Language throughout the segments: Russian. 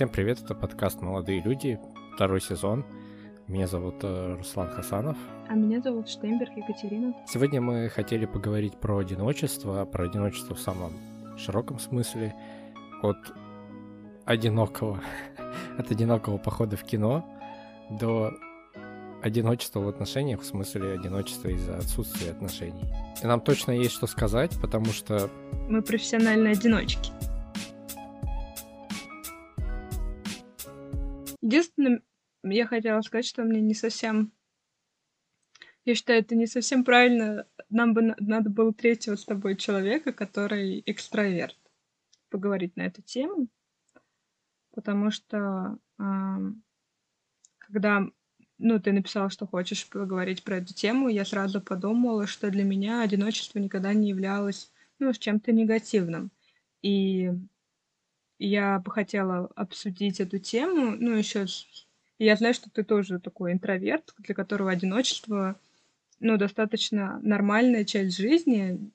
Всем привет, это подкаст «Молодые люди», второй сезон. Меня зовут э, Руслан Хасанов. А меня зовут Штейнберг Екатерина. Сегодня мы хотели поговорить про одиночество, про одиночество в самом широком смысле, от одинокого, от одинокого похода в кино до одиночества в отношениях, в смысле одиночества из-за отсутствия отношений. И нам точно есть что сказать, потому что... Мы профессиональные одиночки. Единственное, я хотела сказать, что мне не совсем... Я считаю, это не совсем правильно. Нам бы надо было третьего с тобой человека, который экстраверт, поговорить на эту тему. Потому что э, когда ну, ты написала, что хочешь поговорить про эту тему, я сразу подумала, что для меня одиночество никогда не являлось, ну, чем-то негативным. И я бы хотела обсудить эту тему, ну, еще я знаю, что ты тоже такой интроверт, для которого одиночество, ну, достаточно нормальная часть жизни,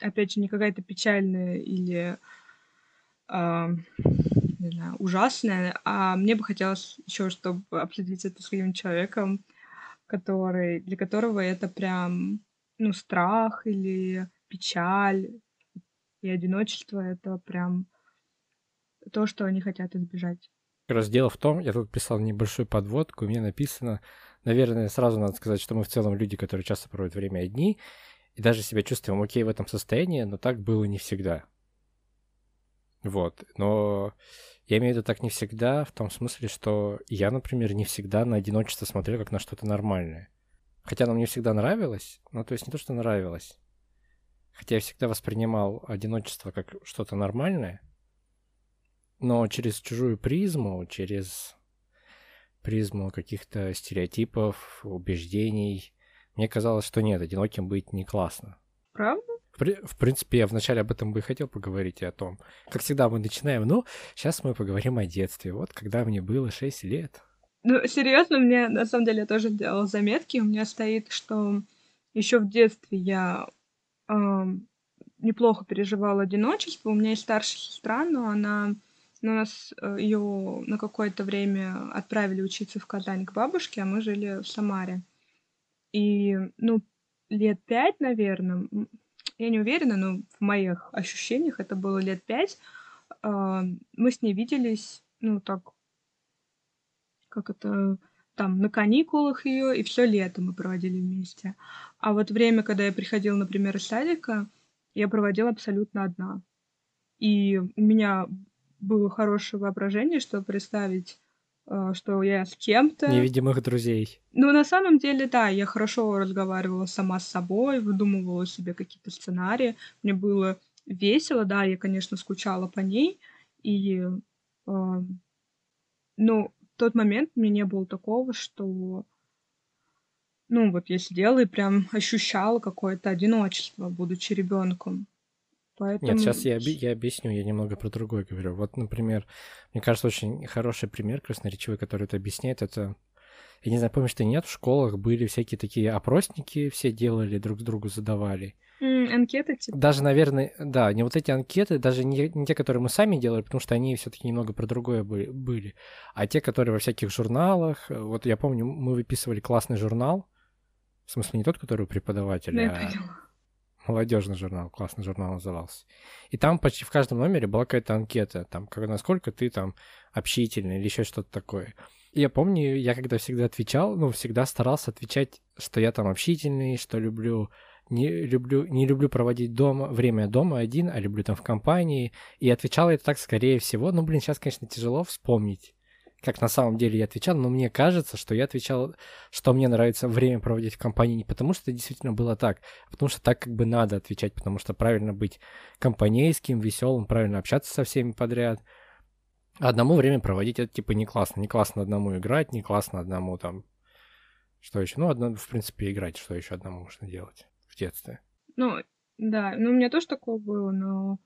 опять же, не какая-то печальная или э, не знаю, ужасное, а мне бы хотелось еще, чтобы обсудить это с другим человеком, который, для которого это прям, ну, страх или печаль. И одиночество — это прям то, что они хотят избежать. Раз дело в том, я тут писал небольшую подводку, меня написано, наверное, сразу надо сказать, что мы в целом люди, которые часто проводят время одни, и даже себя чувствуем окей в этом состоянии, но так было не всегда. Вот, но я имею в виду так не всегда, в том смысле, что я, например, не всегда на одиночество смотрел как на что-то нормальное. Хотя оно мне всегда нравилось, ну то есть не то, что нравилось. Хотя я всегда воспринимал одиночество как что-то нормальное, но через чужую призму, через призму каких-то стереотипов, убеждений, мне казалось, что нет, одиноким быть не классно. Правда? В принципе, я вначале об этом бы и хотел поговорить и о том. Как всегда, мы начинаем, ну, сейчас мы поговорим о детстве. Вот когда мне было 6 лет. Ну, серьезно, мне на самом деле я тоже делала заметки. У меня стоит, что еще в детстве я э, неплохо переживала одиночество. У меня есть старшая сестра, но она ну, нас э, ее на какое-то время отправили учиться в Казань к бабушке, а мы жили в Самаре. И, ну, лет пять, наверное, я не уверена, но в моих ощущениях это было лет пять. А, мы с ней виделись, ну, так, как это, там, на каникулах ее, и все лето мы проводили вместе. А вот время, когда я приходила, например, из садика, я проводила абсолютно одна. И у меня было хорошее воображение, чтобы представить Э, что я с кем-то. Невидимых друзей. Ну, на самом деле, да, я хорошо разговаривала сама с собой, выдумывала себе какие-то сценарии. Мне было весело, да, я, конечно, скучала по ней. И, э, ну, в тот момент мне не было такого, что, ну, вот я сидела и прям ощущала какое-то одиночество, будучи ребенком. Поэтому... Нет, сейчас я, я объясню, я немного про другое говорю. Вот, например, мне кажется, очень хороший пример красноречивый, который это объясняет, это я не знаю, помнишь ты нет, в школах были всякие такие опросники, все делали, друг другу задавали. Mm, анкеты типа? Даже, наверное, да, не вот эти анкеты, даже не, не те, которые мы сами делали, потому что они все таки немного про другое были, были, а те, которые во всяких журналах. Вот я помню, мы выписывали классный журнал, в смысле не тот, который у преподавателя, да, а молодежный журнал, классный журнал назывался. И там почти в каждом номере была какая-то анкета, там, как, насколько ты там общительный или еще что-то такое. И я помню, я когда всегда отвечал, ну, всегда старался отвечать, что я там общительный, что люблю не люблю, не люблю проводить дома, время дома один, а люблю там в компании. И отвечал я так, скорее всего. Ну, блин, сейчас, конечно, тяжело вспомнить как на самом деле я отвечал, но мне кажется, что я отвечал, что мне нравится время проводить в компании не потому, что это действительно было так, а потому что так как бы надо отвечать, потому что правильно быть компанейским, веселым, правильно общаться со всеми подряд. А одному время проводить это типа не классно. Не классно одному играть, не классно одному там... Что еще? Ну, одно, в принципе, играть, что еще одному можно делать в детстве. Ну, да, ну у меня тоже такое было, но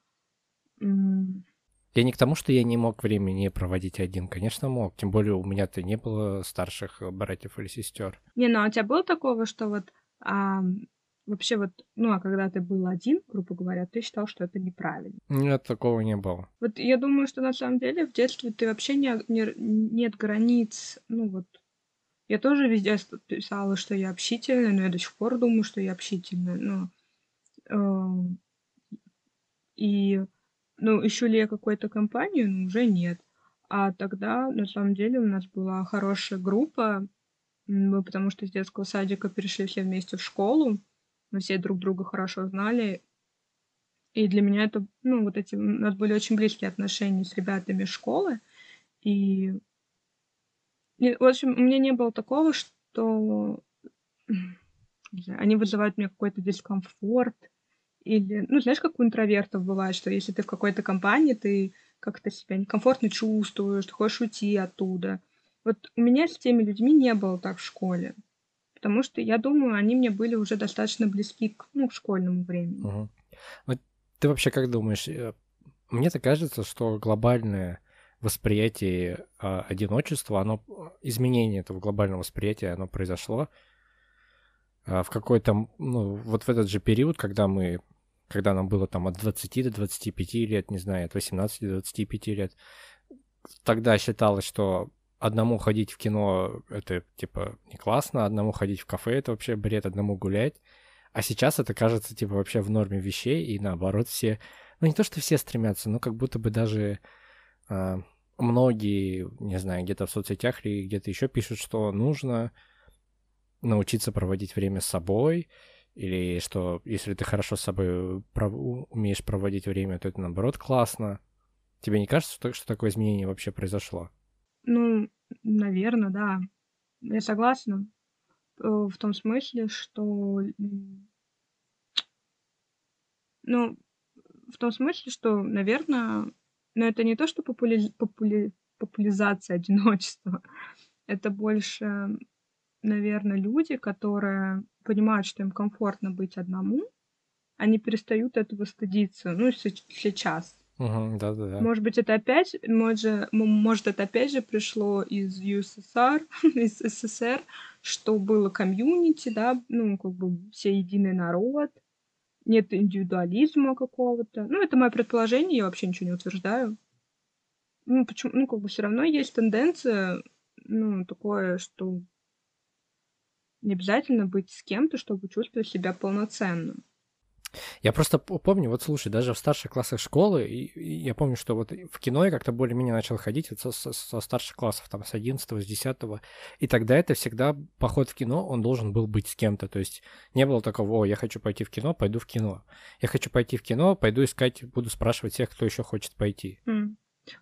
я не к тому, что я не мог времени проводить один. Конечно, мог. Тем более у меня-то не было старших братьев или сестер. Не, ну а у тебя было такого, что вот а, вообще вот, ну, а когда ты был один, грубо говоря, ты считал, что это неправильно? Нет, такого не было. Вот я думаю, что на самом деле в детстве ты вообще не, не, нет границ, ну вот. Я тоже везде писала, что я общительная, но я до сих пор думаю, что я общительная, но... Э, и, ну, ищу ли я какую-то компанию? Ну, уже нет. А тогда, на самом деле, у нас была хорошая группа, мы потому что с детского садика перешли все вместе в школу, мы все друг друга хорошо знали. И для меня это, ну, вот эти, у нас были очень близкие отношения с ребятами школы. И, и в общем, у меня не было такого, что они вызывают мне какой-то дискомфорт. Или, ну, знаешь, как у интровертов бывает, что если ты в какой-то компании, ты как-то себя некомфортно чувствуешь, ты хочешь уйти оттуда. Вот у меня с теми людьми не было так в школе потому что, я думаю, они мне были уже достаточно близки к, ну, к школьному времени. Угу. Вот ты вообще как думаешь? Э, мне так кажется, что глобальное восприятие э, одиночества, оно, изменение этого глобального восприятия, оно произошло э, в какой-то, ну, вот в этот же период, когда мы, когда нам было там от 20 до 25 лет, не знаю, от 18 до 25 лет, тогда считалось, что одному ходить в кино это типа не классно, одному ходить в кафе это вообще бред, одному гулять. А сейчас это кажется типа вообще в норме вещей, и наоборот все, ну не то что все стремятся, но как будто бы даже э, многие, не знаю, где-то в соцсетях или где-то еще пишут, что нужно научиться проводить время с собой, или что если ты хорошо с собой пров... умеешь проводить время, то это наоборот классно. Тебе не кажется, что, такое изменение вообще произошло? Ну, наверное, да. Я согласна. Э, в том смысле, что... Ну, в том смысле, что, наверное, но это не то, что попули... Попули... популяризация одиночества. Это больше, наверное, люди, которые понимают, что им комфортно быть одному, они перестают этого стыдиться. Ну, сейчас. Угу, да, да, да. Может быть, это опять, может, может, это опять же пришло из ЮССР, из СССР, что было комьюнити, да, ну, как бы все единый народ, нет индивидуализма какого-то. Ну, это мое предположение, я вообще ничего не утверждаю. Ну, почему, ну, как бы все равно есть тенденция, ну, такое, что не обязательно быть с кем-то, чтобы чувствовать себя полноценным. Я просто помню, вот слушай, даже в старших классах школы, и, и я помню, что вот в кино я как-то более-менее начал ходить со, со, со старших классов, там, с 11 с 10 и тогда это всегда поход в кино, он должен был быть с кем-то, то есть не было такого, о, я хочу пойти в кино, пойду в кино. Я хочу пойти в кино, пойду искать, буду спрашивать всех, кто еще хочет пойти. Mm.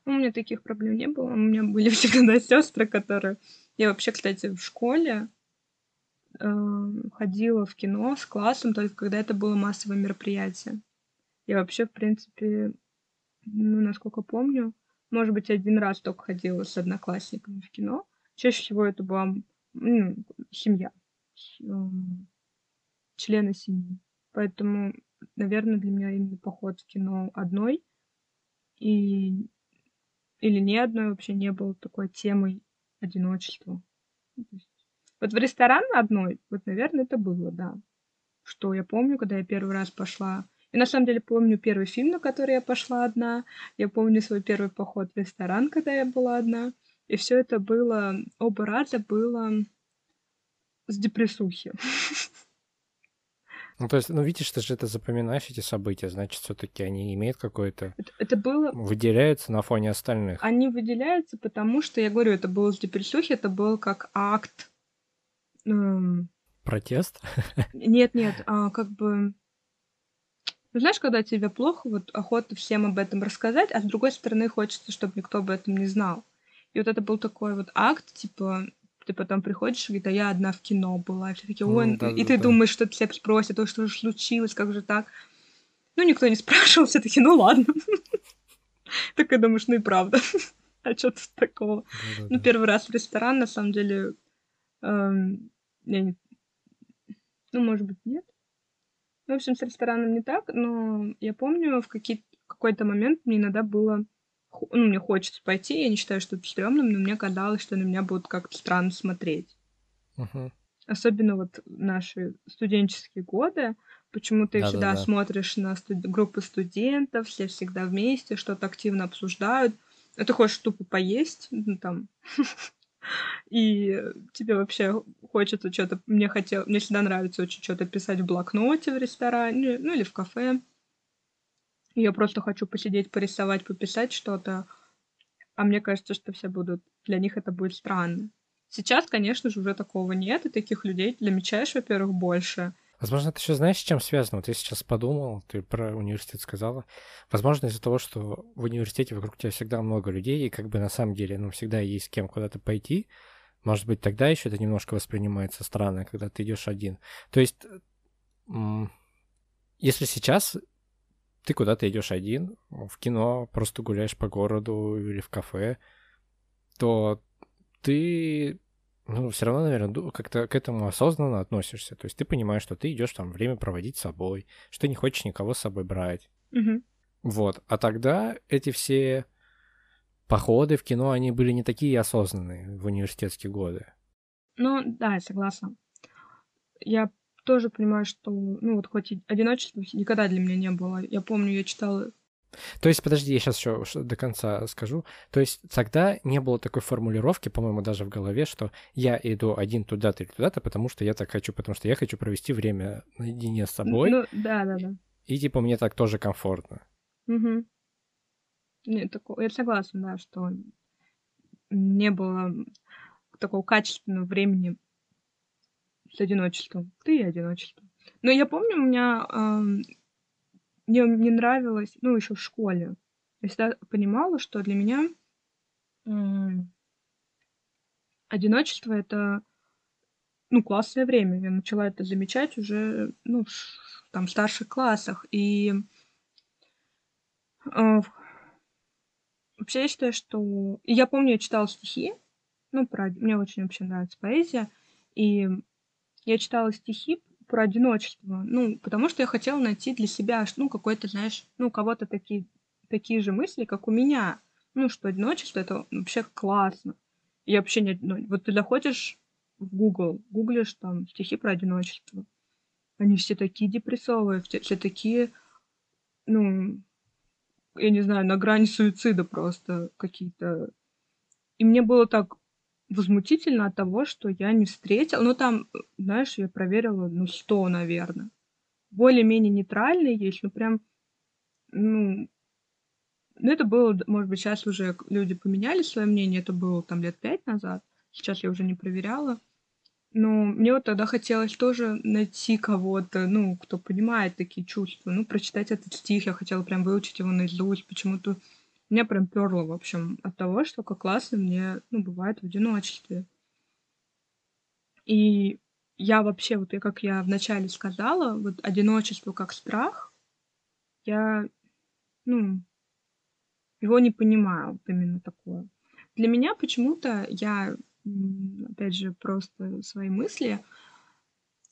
У меня таких проблем не было, у меня были всегда сестры, которые... Я вообще, кстати, в школе ходила в кино с классом только когда это было массовое мероприятие. Я вообще, в принципе, ну, насколько помню, может быть, один раз только ходила с одноклассниками в кино. Чаще всего это была ну, семья, эм, члены семьи. Поэтому, наверное, для меня именно поход в кино одной и или не одной вообще не было такой темой одиночества. То есть вот в ресторан одной, вот, наверное, это было, да. Что я помню, когда я первый раз пошла. И на самом деле помню первый фильм, на который я пошла одна. Я помню свой первый поход в ресторан, когда я была одна. И все это было, оба раза было с депрессухи. Ну, то есть, ну, видишь, ты же это запоминаешь, эти события, значит, все-таки они имеют какое-то... Это, это было... Выделяются на фоне остальных. Они выделяются, потому что, я говорю, это было с депрессухи, это был как акт. Протест? Нет, нет, а как бы... Ну, знаешь, когда тебе плохо, вот охота всем об этом рассказать, а с другой стороны хочется, чтобы никто об этом не знал. И вот это был такой вот акт, типа, ты потом приходишь и говорит, а я одна в кино была. И все такие, ой, mm, да, и да, ты да. думаешь, что тебя спросят, ой, что же случилось, как же так? Ну, никто не спрашивал, все таки ну ладно. Так и думаешь, ну и правда. А что тут такого? Ну, первый раз в ресторан, на самом деле, эм, я не... Ну, может быть, нет. В общем, с рестораном не так, но я помню, в какие... какой-то момент мне иногда было... Ну, мне хочется пойти, я не считаю, что это стрёмным, но мне казалось, что на меня будут как-то странно смотреть. Uh-huh. особенно вот наши студенческие годы, почему ты всегда смотришь на студ- группы студентов, все всегда вместе, что-то активно обсуждают. А ты хочешь тупо поесть, ну, там, и тебе вообще хочется что-то... Мне хотел, мне всегда нравится очень что-то писать в блокноте в ресторане, ну или в кафе. Я просто хочу посидеть, порисовать, пописать что-то. А мне кажется, что все будут... Для них это будет странно. Сейчас, конечно же, уже такого нет, и таких людей замечаешь, во-первых, больше. Возможно, это еще знаешь, с чем связано? Вот я сейчас подумал, ты про университет сказала. Возможно, из-за того, что в университете вокруг тебя всегда много людей, и как бы на самом деле, ну, всегда есть с кем куда-то пойти. Может быть, тогда еще это немножко воспринимается странно, когда ты идешь один. То есть, если сейчас ты куда-то идешь один, в кино, просто гуляешь по городу или в кафе, то ты ну, все равно, наверное, как-то к этому осознанно относишься. То есть ты понимаешь, что ты идешь там время проводить с собой, что ты не хочешь никого с собой брать. Мгм. Вот. А тогда эти все походы в кино, они были не такие осознанные в университетские годы. Ну, да, я согласна. Я тоже понимаю, что, ну, вот хоть и одиночества никогда для меня не было. Я помню, я читала То есть, подожди, я сейчас еще до конца скажу. То есть тогда не было такой формулировки, по-моему, даже в голове, что я иду один туда-то или туда-то, потому что я так хочу, потому что я хочу провести время наедине с собой, Ну, да, да, да. и типа мне так тоже комфортно. Мгм. Нет, такого, я согласна, да, что не было такого качественного времени с одиночеством. Ты и одиночество. Но я помню, у меня ам, мне не нравилось, ну, еще в школе. Я всегда понимала, что для меня одиночество это ну, классное время. Я начала это замечать уже, ну, в там, в старших классах. И в- вообще я считаю, что... Я помню, я читала стихи, ну, про... мне очень вообще нравится поэзия, и я читала стихи про одиночество, ну, потому что я хотела найти для себя, ну, какой-то, знаешь, ну, кого-то такие, такие же мысли, как у меня, ну, что одиночество — это вообще классно. И вообще не... ну, вот ты заходишь в Google, гуглишь там стихи про одиночество, они все такие депрессовые, все, все такие, ну, я не знаю, на грани суицида просто какие-то. И мне было так возмутительно от того, что я не встретила. Ну, там, знаешь, я проверила, ну, 100, наверное. Более-менее нейтральные есть, но прям, ну, ну, это было, может быть, сейчас уже люди поменяли свое мнение, это было там лет пять назад, сейчас я уже не проверяла. Но мне вот тогда хотелось тоже найти кого-то, ну, кто понимает такие чувства, ну, прочитать этот стих, я хотела прям выучить его наизусть, почему-то меня прям перло, в общем, от того, что как классно мне, ну, бывает в одиночестве. И я вообще, вот я, как я вначале сказала, вот одиночество как страх, я, ну, его не понимаю, вот именно такое. Для меня почему-то я, опять же, просто свои мысли,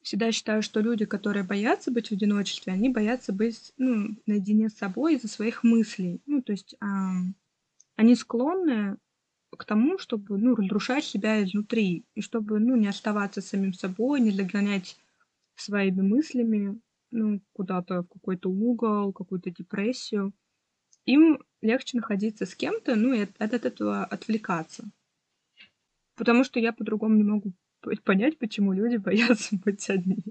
всегда считаю, что люди, которые боятся быть в одиночестве, они боятся быть, ну, наедине с собой из-за своих мыслей. Ну, то есть ам, они склонны к тому, чтобы, ну, разрушать себя изнутри, и чтобы, ну, не оставаться самим собой, не загонять своими мыслями, ну, куда-то в какой-то угол, какую-то депрессию. Им легче находиться с кем-то, ну, и от, от этого отвлекаться. Потому что я по-другому не могу понять, почему люди боятся быть одни.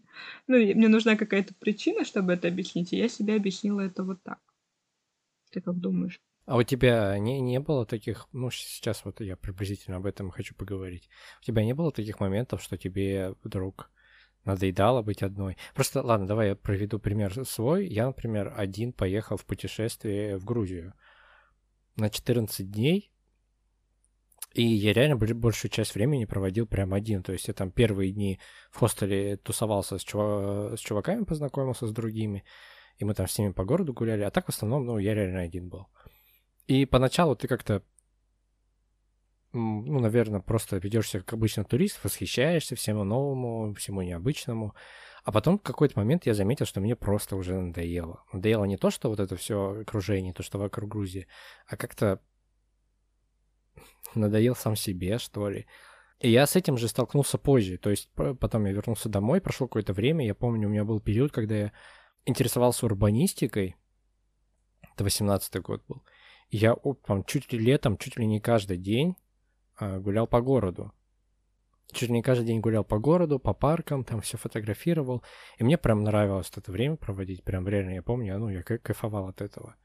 Ну, и мне нужна какая-то причина, чтобы это объяснить, и я себе объяснила это вот так. Ты как думаешь? А у тебя не, не было таких, ну, сейчас вот я приблизительно об этом хочу поговорить. У тебя не было таких моментов, что тебе вдруг надоедало быть одной? Просто, ладно, давай я проведу пример свой. Я, например, один поехал в путешествие в Грузию на 14 дней, и я реально большую часть времени проводил прям один. То есть я там первые дни в хостеле тусовался с, чува- с чуваками, познакомился с другими, и мы там с ними по городу гуляли, а так в основном, ну, я реально один был. И поначалу ты как-то, ну, наверное, просто ведешься как обычно турист, восхищаешься всему новому, всему необычному. А потом в какой-то момент я заметил, что мне просто уже надоело. Надоело не то, что вот это все окружение, то, что вокруг Грузии, а как-то надоел сам себе, что ли. И я с этим же столкнулся позже. То есть потом я вернулся домой, прошло какое-то время. Я помню, у меня был период, когда я интересовался урбанистикой. Это 18 год был. Я там, чуть ли летом, чуть ли не каждый день а, гулял по городу. Чуть ли не каждый день гулял по городу, по паркам, там все фотографировал. И мне прям нравилось это время проводить. Прям реально, я помню, ну, я кайфовал от этого.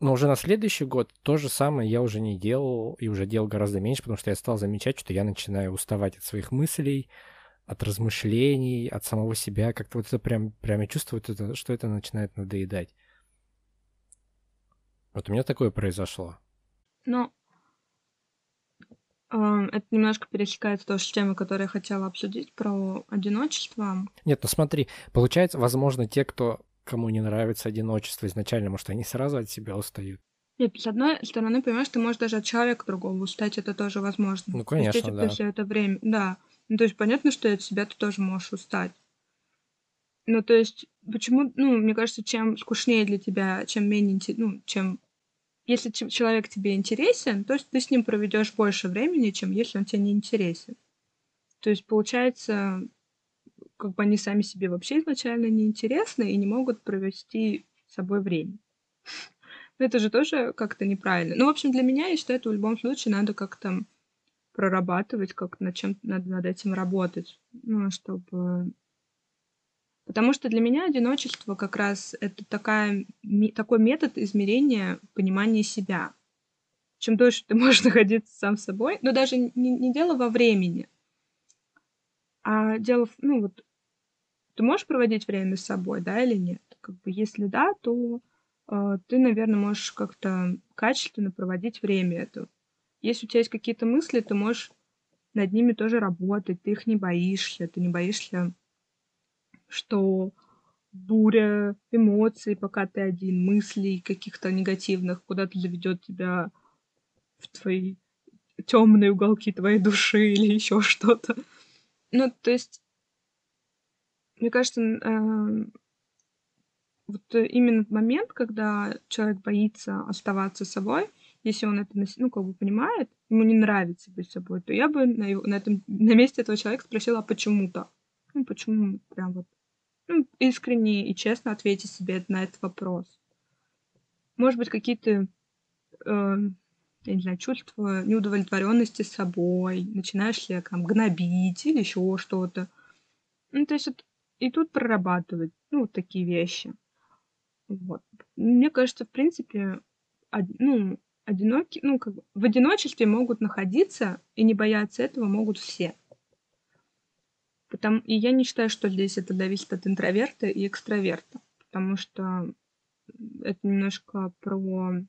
Но уже на следующий год то же самое я уже не делал и уже делал гораздо меньше, потому что я стал замечать, что я начинаю уставать от своих мыслей, от размышлений, от самого себя. Как-то вот это прям, прям я чувствую, это, что это начинает надоедать. Вот у меня такое произошло. Ну, это немножко пересекается тоже с темой, которую я хотела обсудить, про одиночество. Нет, ну смотри, получается, возможно, те, кто кому не нравится одиночество изначально, может, они сразу от себя устают. Нет, с одной стороны, понимаешь, ты можешь даже от человека другого устать, это тоже возможно. Ну, конечно, Устать да. все это время, да. Ну, то есть понятно, что от себя ты тоже можешь устать. Ну, то есть, почему, ну, мне кажется, чем скучнее для тебя, чем менее, ну, чем если человек тебе интересен, то есть ты с ним проведешь больше времени, чем если он тебе не интересен. То есть получается, как бы они сами себе вообще изначально не интересны и не могут провести с собой время. Но это же тоже как-то неправильно. Ну, в общем, для меня, я считаю, это в любом случае надо как-то прорабатывать, как над чем надо над этим работать. Ну, чтобы... Потому что для меня одиночество как раз это такая, такой метод измерения понимания себя. Чем дольше ты можешь находиться сам собой, но даже не, не дело во времени, а дело, ну вот, ты можешь проводить время с собой, да, или нет? Как бы, если да, то э, ты, наверное, можешь как-то качественно проводить время это. Если у тебя есть какие-то мысли, ты можешь над ними тоже работать, ты их не боишься, ты не боишься, что буря эмоций, пока ты один, мыслей каких-то негативных куда-то заведет тебя в твои темные уголки твоей души или еще что-то. Ну, то есть, мне кажется, э, вот именно момент, когда человек боится оставаться собой, если он это, ну, как бы понимает, ему не нравится быть собой, то я бы на, его, на, этом, на месте этого человека спросила, а почему так? Ну, почему прям вот ну, искренне и честно ответить себе на этот вопрос. Может быть, какие-то э, я не знаю, чувство неудовлетворенности собой, начинаешь ли там гнобить или еще что-то. Ну, то есть вот и тут прорабатывать, ну, такие вещи. Вот. Мне кажется, в принципе, од, ну, одиноки, ну, как бы в одиночестве могут находиться и не бояться этого могут все. Потому, и я не считаю, что здесь это зависит от интроверта и экстраверта, потому что это немножко про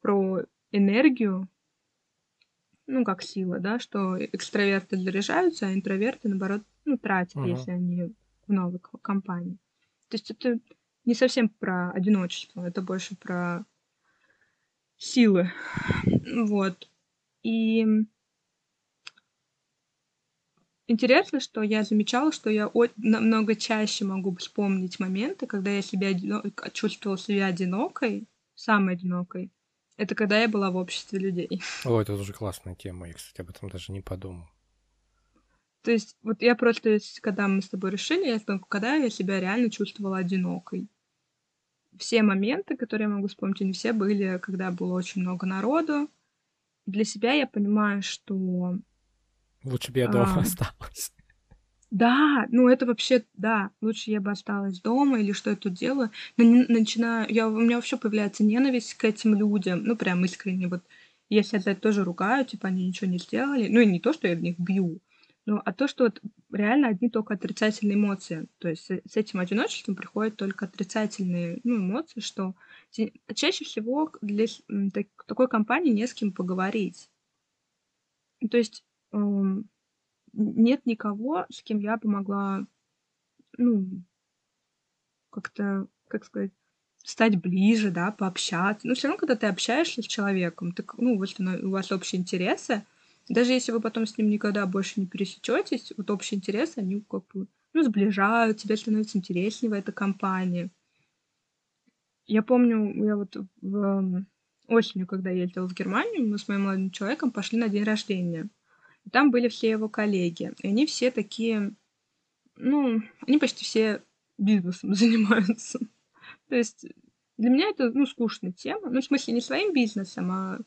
про энергию, ну, как сила, да, что экстраверты заряжаются, а интроверты, наоборот, ну, тратят, uh-huh. если они в новой компании. То есть это не совсем про одиночество, это больше про силы. Вот. И интересно, что я замечала, что я намного чаще могу вспомнить моменты, когда я себя одино- чувствовала себя одинокой, самой одинокой, это когда я была в обществе людей. О, это тоже классная тема. Я, кстати, об этом даже не подумал. То есть, вот я просто, когда мы с тобой решили, я вспомнила, когда я себя реально чувствовала одинокой. Все моменты, которые я могу вспомнить, они все были, когда было очень много народу. Для себя я понимаю, что... Лучше бы я дома а, осталась. Да, ну это вообще, да, лучше я бы осталась дома или что я тут делаю. Но не, начинаю, я, у меня вообще появляется ненависть к этим людям, ну прям искренне. Вот я себя за это тоже ругаю, типа они ничего не сделали. Ну и не то, что я в них бью, ну, а то, что вот реально одни только отрицательные эмоции. То есть с этим одиночеством приходят только отрицательные ну, эмоции, что чаще всего для такой компании не с кем поговорить. То есть эм, нет никого, с кем я бы могла, ну, как-то, как сказать, стать ближе, да, пообщаться. Но все равно, когда ты общаешься с человеком, ты, ну, вот у вас общие интересы, даже если вы потом с ним никогда больше не пересечетесь, вот общие интересы, они как бы, ну, сближают, тебе становится интереснее в этой компании. Я помню, я вот в осенью, когда ездила в Германию, мы с моим молодым человеком пошли на день рождения. Там были все его коллеги. И они все такие, ну, они почти все бизнесом занимаются. То есть для меня это, ну, скучная тема. Ну, в смысле, не своим бизнесом, а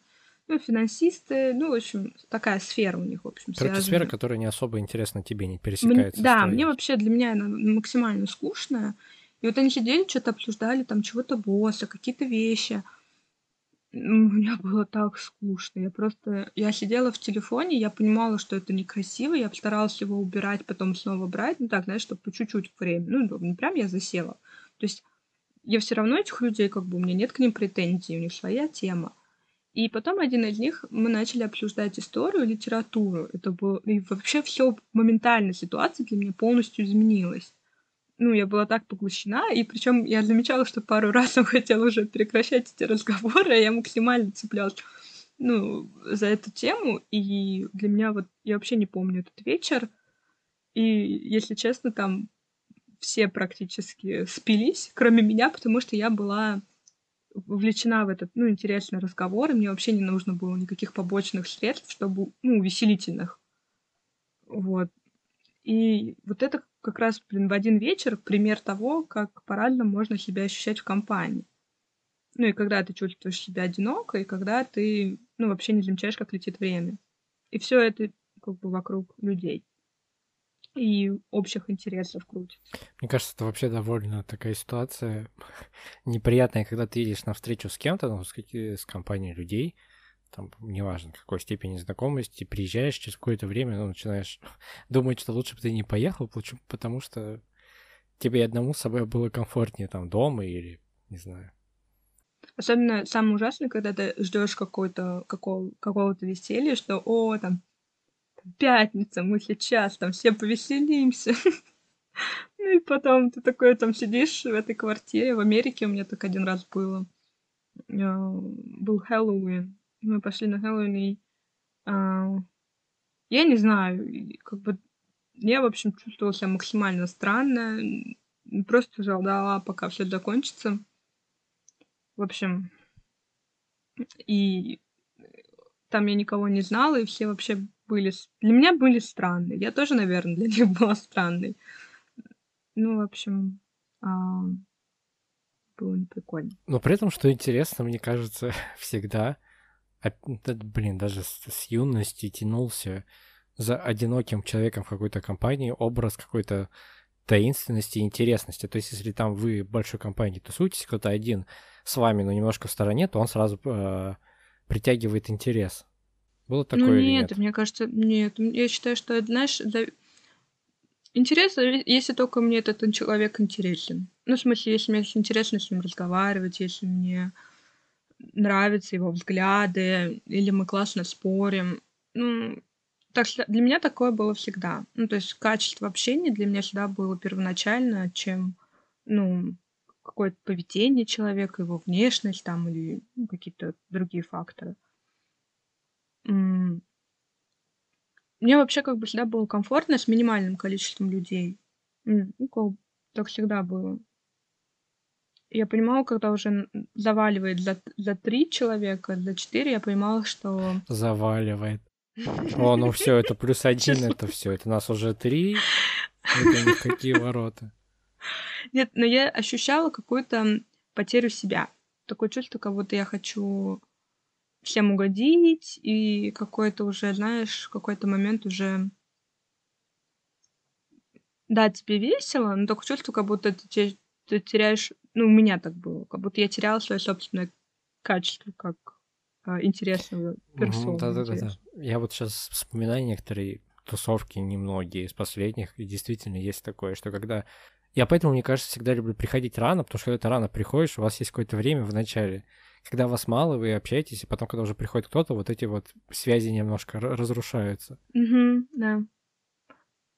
ну, финансисты, ну, в общем, такая сфера у них, в общем, Короче, связана. сфера, которая не особо интересна тебе, не пересекается. Мне, да, мне вообще, для меня она максимально скучная. И вот они сидели, что-то обсуждали, там, чего-то босса, какие-то вещи. У меня было так скучно. Я просто... Я сидела в телефоне, я понимала, что это некрасиво, я старалась его убирать, потом снова брать. Ну так, знаешь, чтобы по чуть-чуть время. Ну, не прям я засела. То есть я все равно этих людей, как бы, у меня нет к ним претензий, у них своя тема. И потом один из них мы начали обсуждать историю, литературу. Это было... И вообще все моментально ситуация для меня полностью изменилась ну, я была так поглощена, и причем я замечала, что пару раз он хотел уже прекращать эти разговоры, а я максимально цеплялась, ну, за эту тему, и для меня вот, я вообще не помню этот вечер, и, если честно, там все практически спились, кроме меня, потому что я была вовлечена в этот, ну, интересный разговор, и мне вообще не нужно было никаких побочных средств, чтобы, ну, увеселительных. Вот. И вот это как раз, блин, в один вечер пример того, как по-разному можно себя ощущать в компании. Ну и когда ты чувствуешь себя одиноко, и когда ты, ну, вообще не замечаешь, как летит время. И все это как бы вокруг людей и общих интересов крутится. Мне кажется, это вообще довольно такая ситуация неприятная, когда ты едешь на встречу с кем-то, ну, с, с компанией людей, там, неважно, какой степени знакомости, приезжаешь через какое-то время, ну, начинаешь думать, что лучше бы ты не поехал, потому что тебе одному с собой было комфортнее там дома или, не знаю. Особенно самое ужасное, когда ты ждешь какой-то какого, какого-то веселья, что о, там, пятница, мы сейчас там все повеселимся. Ну и потом ты такой там сидишь в этой квартире. В Америке у меня так один раз было. А, был Хэллоуин мы пошли на Хэллоуин, и а, я не знаю, как бы я, в общем, чувствовала себя максимально странно, просто ждала, пока все закончится. В общем, и там я никого не знала, и все вообще были... Для меня были странные. Я тоже, наверное, для них была странной. Ну, в общем, а... было неприкольно. Но при этом, что интересно, мне кажется, всегда блин, даже с, с юности тянулся за одиноким человеком в какой-то компании образ какой-то таинственности и интересности. То есть, если там вы в большой компании тусуетесь, кто-то один с вами, но немножко в стороне, то он сразу э, притягивает интерес. Было такое ну, нет, или нет? мне кажется, нет. Я считаю, что, знаешь, да... интересно, если только мне этот человек интересен. Ну, в смысле, если мне интересно с ним разговаривать, если мне нравятся его взгляды, или мы классно спорим. Ну, так что для меня такое было всегда. Ну, то есть качество общения для меня всегда было первоначально, чем, ну, какое-то поведение человека, его внешность там или какие-то другие факторы. Мне вообще как бы всегда было комфортно с минимальным количеством людей. Ну, так всегда было я понимала, когда уже заваливает за, за три человека, за четыре, я понимала, что... Заваливает. О, ну все, это плюс один, это все. Это нас уже три. Это никакие ворота. Нет, но я ощущала какую-то потерю себя. Такое чувство, как будто я хочу всем угодить, и какой-то уже, знаешь, какой-то момент уже... Да, тебе весело, но такое чувство, как будто ты, ты теряешь ну, у меня так было, как будто я теряла свое собственное качество как а, интересного персону. Да-да-да. Я вот сейчас вспоминаю некоторые тусовки, немногие из последних, и действительно есть такое, что когда... Я поэтому, мне кажется, всегда люблю приходить рано, потому что когда ты рано приходишь, у вас есть какое-то время в начале, когда вас мало, вы общаетесь, и потом, когда уже приходит кто-то, вот эти вот связи немножко разрушаются. Угу, да.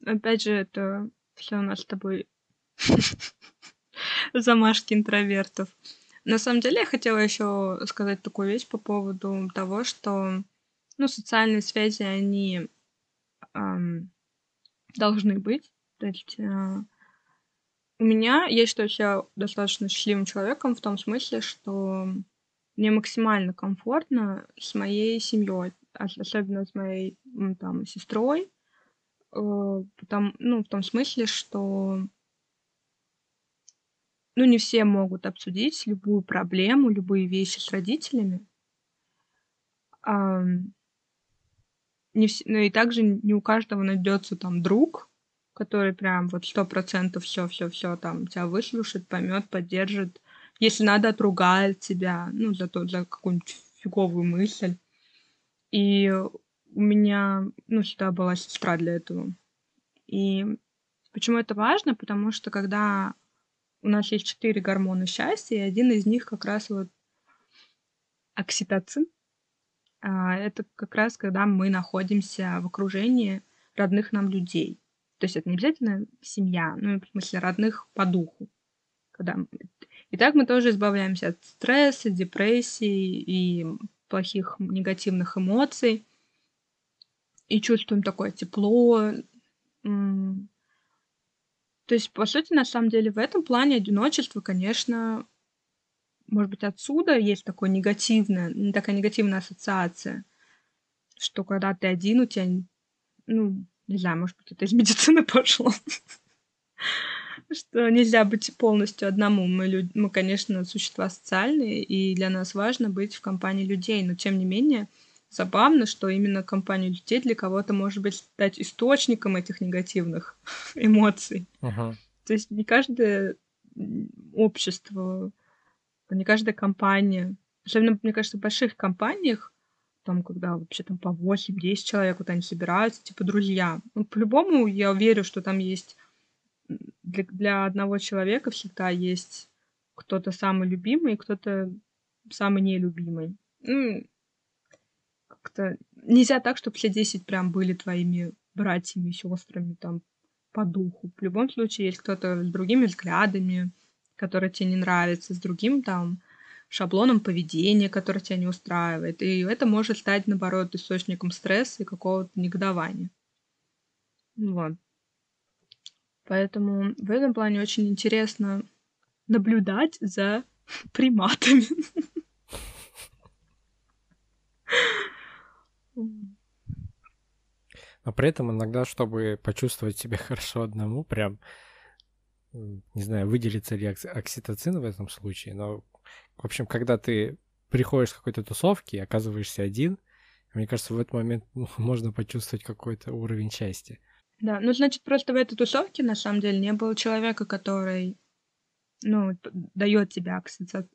Опять же, это все у нас с тобой замашки интровертов. На самом деле я хотела еще сказать такую вещь по поводу того, что ну, социальные связи, они эм, должны быть. То есть э, у меня, я считаю себя достаточно счастливым человеком в том смысле, что мне максимально комфортно с моей семьей особенно с моей там сестрой, э, там, ну, в том смысле, что ну, не все могут обсудить любую проблему, любые вещи с родителями. А, не вс... Ну и также не у каждого найдется там друг, который прям вот сто процентов все, все, все там тебя выслушает, поймет, поддержит. Если надо, отругает тебя, ну, за то, за какую-нибудь фиговую мысль. И у меня, ну, всегда была сестра для этого. И почему это важно? Потому что когда у нас есть четыре гормона счастья, и один из них как раз вот окситоцин. А, это как раз когда мы находимся в окружении родных нам людей. То есть это не обязательно семья, ну, в смысле, родных по духу. Когда... И так мы тоже избавляемся от стресса, депрессии и плохих негативных эмоций. И чувствуем такое тепло. То есть, по сути, на самом деле, в этом плане одиночество, конечно, может быть, отсюда есть такое негативное, такая негативная ассоциация, что когда ты один, у тебя, ну, не знаю, может быть, это из медицины пошло, что нельзя быть полностью одному. Мы, мы, конечно, существа социальные, и для нас важно быть в компании людей, но тем не менее забавно, что именно компания людей для кого-то может быть стать источником этих негативных эмоций. Uh-huh. То есть не каждое общество, не каждая компания, особенно, мне кажется, в больших компаниях, там, когда вообще там по 8-10 человек вот они собираются, типа друзья. Ну, по-любому я уверен, что там есть для, для одного человека всегда есть кто-то самый любимый, кто-то самый нелюбимый. Ну, как-то нельзя так, чтобы все 10 прям были твоими братьями, сестрами там по духу. В любом случае есть кто-то с другими взглядами, который тебе не нравится, с другим там шаблоном поведения, который тебя не устраивает. И это может стать, наоборот, источником стресса и какого-то негодования. Вот. Поэтому в этом плане очень интересно наблюдать за приматами. Но при этом иногда, чтобы почувствовать себя хорошо одному, прям, не знаю, выделится ли окситоцин в этом случае, но, в общем, когда ты приходишь с какой-то тусовки и оказываешься один, мне кажется, в этот момент можно почувствовать какой-то уровень счастья. Да, ну, значит, просто в этой тусовке, на самом деле, не было человека, который, ну, дает тебе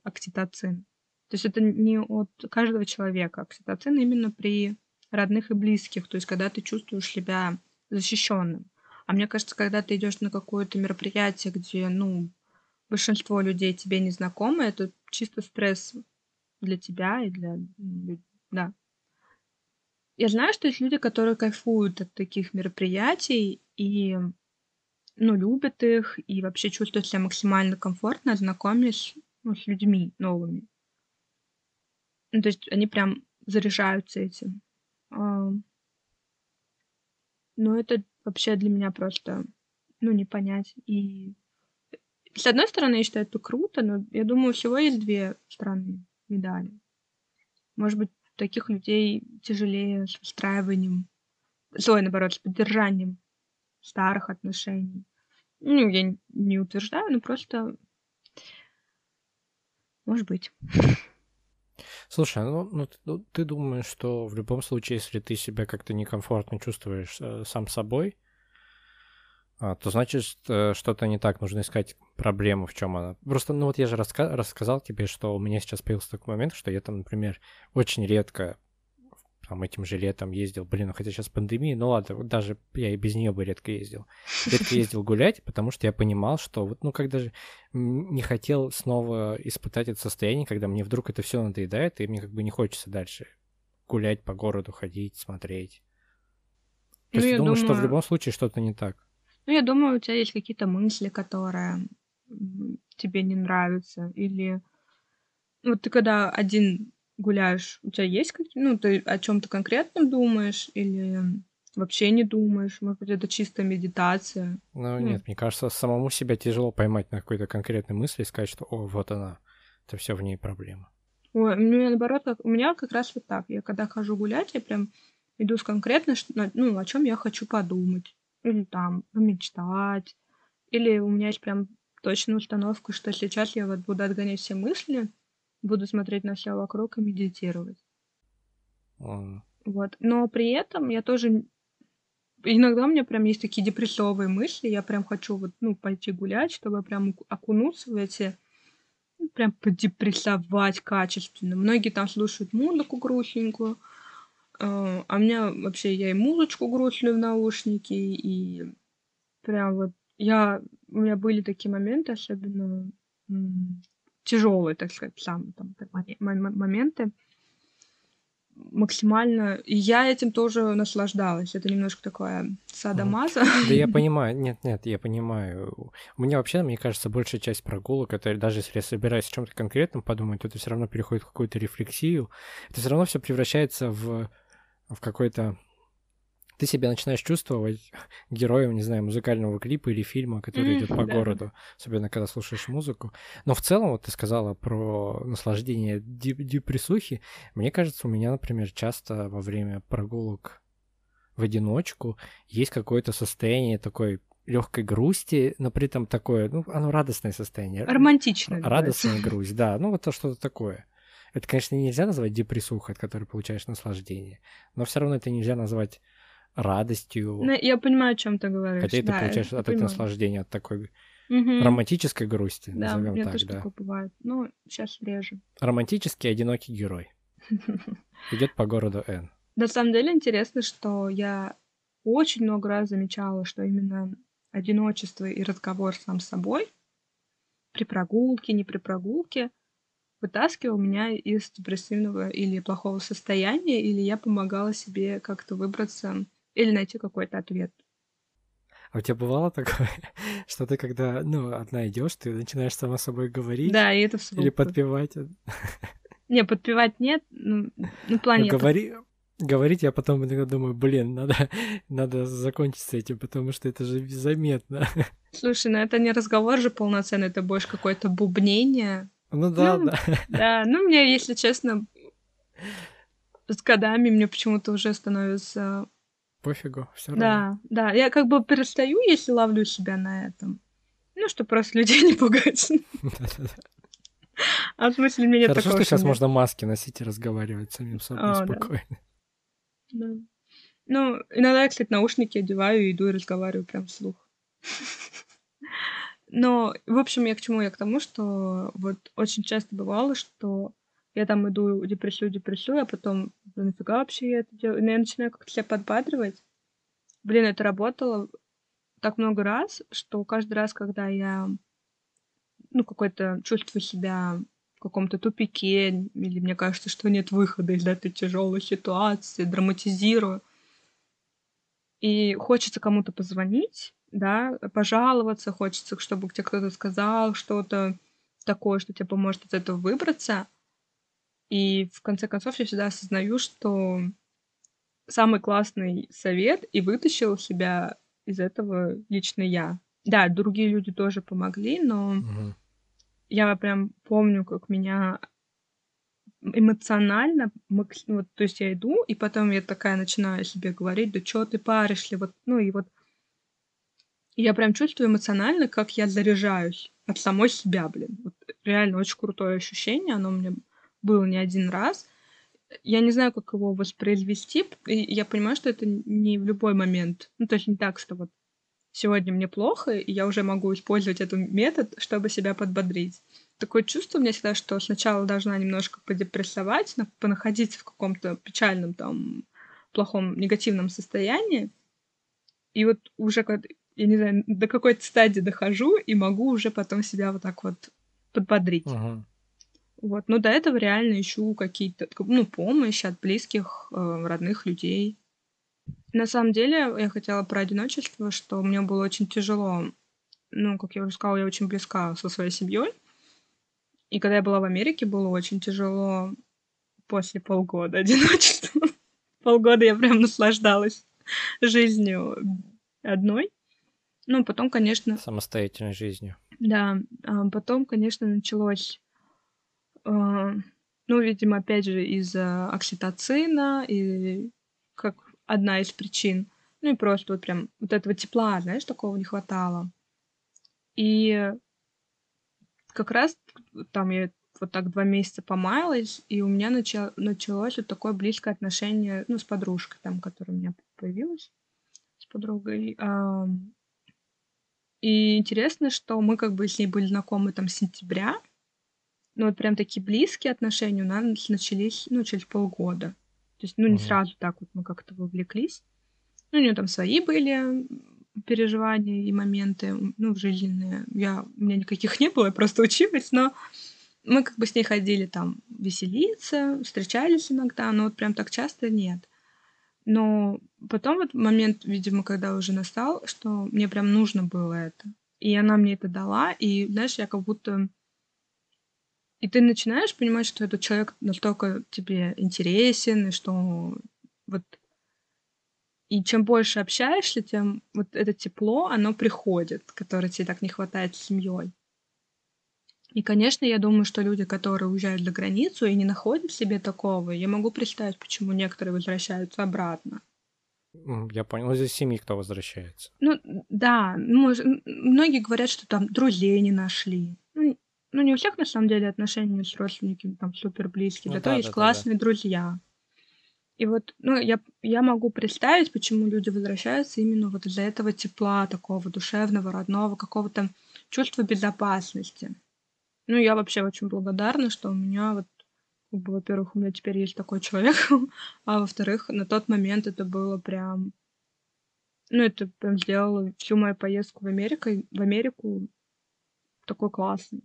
окситоцин. То есть это не от каждого человека. Окситоцин именно при родных и близких, то есть когда ты чувствуешь себя защищенным. А мне кажется, когда ты идешь на какое-то мероприятие, где, ну, большинство людей тебе не знакомы, это чисто стресс для тебя и для... Да, я знаю, что есть люди, которые кайфуют от таких мероприятий и ну, любят их и вообще чувствуют себя максимально комфортно, знакомясь ну, с людьми новыми. Ну, то есть они прям заряжаются этим. А, но это вообще для меня просто, ну, не понять. И с одной стороны, я считаю, это круто, но я думаю, всего есть две стороны медали. Может быть, таких людей тяжелее с выстраиванием, ой, наоборот, с поддержанием старых отношений. Ну, я не утверждаю, но просто может быть. Слушай, ну, ну, ты, ну ты думаешь, что в любом случае, если ты себя как-то некомфортно чувствуешь э, сам собой, а, то значит э, что-то не так, нужно искать проблему, в чем она. Просто, ну вот я же раска- рассказал тебе, что у меня сейчас появился такой момент, что я там, например, очень редко там этим же летом ездил, блин, ну хотя сейчас пандемия, ну ладно, вот даже я и без нее бы редко ездил. Редко ездил гулять, потому что я понимал, что вот, ну когда же не хотел снова испытать это состояние, когда мне вдруг это все надоедает, и мне как бы не хочется дальше гулять по городу, ходить, смотреть. То ну, есть я думаю, думаю, что в любом случае что-то не так. Ну, я думаю, у тебя есть какие-то мысли, которые тебе не нравятся, или вот ты когда один гуляешь, у тебя есть какие ну, ты о чем-то конкретном думаешь или вообще не думаешь? Может быть, это чисто медитация? Ну, ну, нет, мне кажется, самому себя тяжело поймать на какой-то конкретной мысли и сказать, что, о, вот она, это все в ней проблема. Ой, у меня наоборот, как, у меня как раз вот так. Я когда хожу гулять, я прям иду с конкретно, ну, о чем я хочу подумать. Или там помечтать. Или у меня есть прям точная установка, что сейчас я вот буду отгонять все мысли, буду смотреть на все вокруг и медитировать. Mm. Вот. Но при этом я тоже иногда у меня прям есть такие депрессовые мысли, я прям хочу вот, ну, пойти гулять, чтобы прям окунуться в эти, ну, прям подепрессовать качественно. Многие там слушают музыку грустненькую, а, а у меня вообще я и музычку грустную в наушники, и прям вот я, у меня были такие моменты, особенно тяжелые, так сказать, самые там моменты, максимально... И я этим тоже наслаждалась. Это немножко такое садомаза. Да я понимаю, нет, нет, я понимаю. У меня вообще, мне кажется, большая часть прогулок, это даже если я собираюсь о чем-то конкретном подумать, то это все равно переходит в какую-то рефлексию. Это все равно все превращается в, в какой-то ты себя начинаешь чувствовать героем, не знаю, музыкального клипа или фильма, который идет по городу, особенно когда слушаешь музыку. Но в целом, вот ты сказала про наслаждение депрессухи. Мне кажется, у меня, например, часто во время прогулок в одиночку есть какое-то состояние такой легкой грусти, но при этом такое, ну, оно радостное состояние. Романтичное. Радостная грусть, да. Ну, вот то что-то такое. Это, конечно, нельзя назвать депрессухой, от которой получаешь наслаждение, но все равно это нельзя назвать радостью. Ну, я понимаю, о чем ты говоришь. Хотя да, ты получаешь от этого наслаждения, от такой угу. романтической грусти, да, назовем так, тоже да. такое бывает. Ну, сейчас реже. Романтический одинокий герой. Идет по городу Н. На самом деле интересно, что я очень много раз замечала, что именно одиночество и разговор сам с собой при прогулке, не при прогулке вытаскивал меня из депрессивного или плохого состояния, или я помогала себе как-то выбраться или найти какой-то ответ. А у тебя бывало такое, что ты когда, ну, одна идешь, ты начинаешь сама собой говорить? Да, и это вслух. Или подпевать? Не, подпевать нет, ну, ну плане... Ну, говори, говорить, я потом иногда думаю, блин, надо, надо закончить с этим, потому что это же заметно. Слушай, ну это не разговор же полноценный, это больше какое-то бубнение. Ну да, ну, да. Да, ну мне, если честно, с годами мне почему-то уже становится пофигу, все равно. Да, да. Я как бы перестаю, если ловлю себя на этом. Ну, что просто людей не пугать. А в смысле, мне нет Хорошо, что сейчас можно маски носить и разговаривать самим собой спокойно. Да. Ну, иногда я, кстати, наушники одеваю и иду и разговариваю прям вслух. Но, в общем, я к чему? Я к тому, что вот очень часто бывало, что я там иду депрессию, депрессию, а потом, да нафига вообще я это делаю? И я начинаю как-то себя подбадривать. Блин, это работало так много раз, что каждый раз, когда я, ну, какой-то чувствую себя в каком-то тупике, или мне кажется, что нет выхода из этой тяжелой ситуации, драматизирую, и хочется кому-то позвонить, да, пожаловаться, хочется, чтобы тебе кто-то сказал что-то такое, что тебе поможет из этого выбраться — и в конце концов я всегда осознаю, что самый классный совет и вытащил себя из этого лично я. Да, другие люди тоже помогли, но угу. я прям помню, как меня эмоционально, вот, то есть я иду, и потом я такая начинаю себе говорить, да что ты паришься, вот, ну и вот я прям чувствую эмоционально, как я заряжаюсь от самой себя, блин. Вот реально очень крутое ощущение, оно мне был не один раз. Я не знаю, как его воспроизвести. И я понимаю, что это не в любой момент. Ну, то есть не так, что вот сегодня мне плохо, и я уже могу использовать этот метод, чтобы себя подбодрить. Такое чувство у меня всегда, что сначала должна немножко подепрессовать, понаходиться в каком-то печальном, там, плохом, негативном состоянии. И вот уже, я не знаю, до какой-то стадии дохожу, и могу уже потом себя вот так вот подбодрить. Uh-huh. Вот. Но до этого реально ищу какие-то, ну, помощь от близких, э, родных людей. На самом деле, я хотела про одиночество, что мне было очень тяжело. Ну, как я уже сказала, я очень близка со своей семьей. И когда я была в Америке, было очень тяжело после полгода одиночества. Полгода я прям наслаждалась жизнью одной. Ну, потом, конечно... Самостоятельной жизнью. Да. А потом, конечно, началось Ну, видимо, опять же, из-за окситоцина, и как одна из причин. Ну и просто вот прям вот этого тепла, знаешь, такого не хватало. И как раз там я вот так два месяца помаялась, и у меня начало, началось вот такое близкое отношение, ну, с подружкой там, которая у меня появилась, с подругой. И интересно, что мы как бы с ней были знакомы там с сентября, но вот прям такие близкие отношения у нас начались, ну, через полгода. То есть, ну, не mm-hmm. сразу так вот мы как-то вовлеклись. Ну, у нее там свои были переживания и моменты, ну, жизненные. Я, у меня никаких не было, я просто училась, но мы как бы с ней ходили там веселиться, встречались иногда, но вот прям так часто нет. Но потом вот момент, видимо, когда уже настал, что мне прям нужно было это. И она мне это дала, и, знаешь, я как будто... И ты начинаешь понимать, что этот человек настолько тебе интересен, и что вот... И чем больше общаешься, тем вот это тепло, оно приходит, которое тебе так не хватает с семьей. И, конечно, я думаю, что люди, которые уезжают за границу и не находят в себе такого, я могу представить, почему некоторые возвращаются обратно. Я понял, из семьи кто возвращается. Ну, да, мож... многие говорят, что там друзей не нашли. Ну, ну, не у всех, на самом деле, отношения с родственниками там супер близкие, ну, зато да, есть да, классные да. друзья. И вот, ну, я, я могу представить, почему люди возвращаются именно вот из-за этого тепла, такого душевного, родного, какого-то чувства безопасности. Ну, я вообще очень благодарна, что у меня вот, как бы, во-первых, у меня теперь есть такой человек, а во-вторых, на тот момент это было прям... Ну, это прям сделало всю мою поездку в Америку, в Америку такой классный.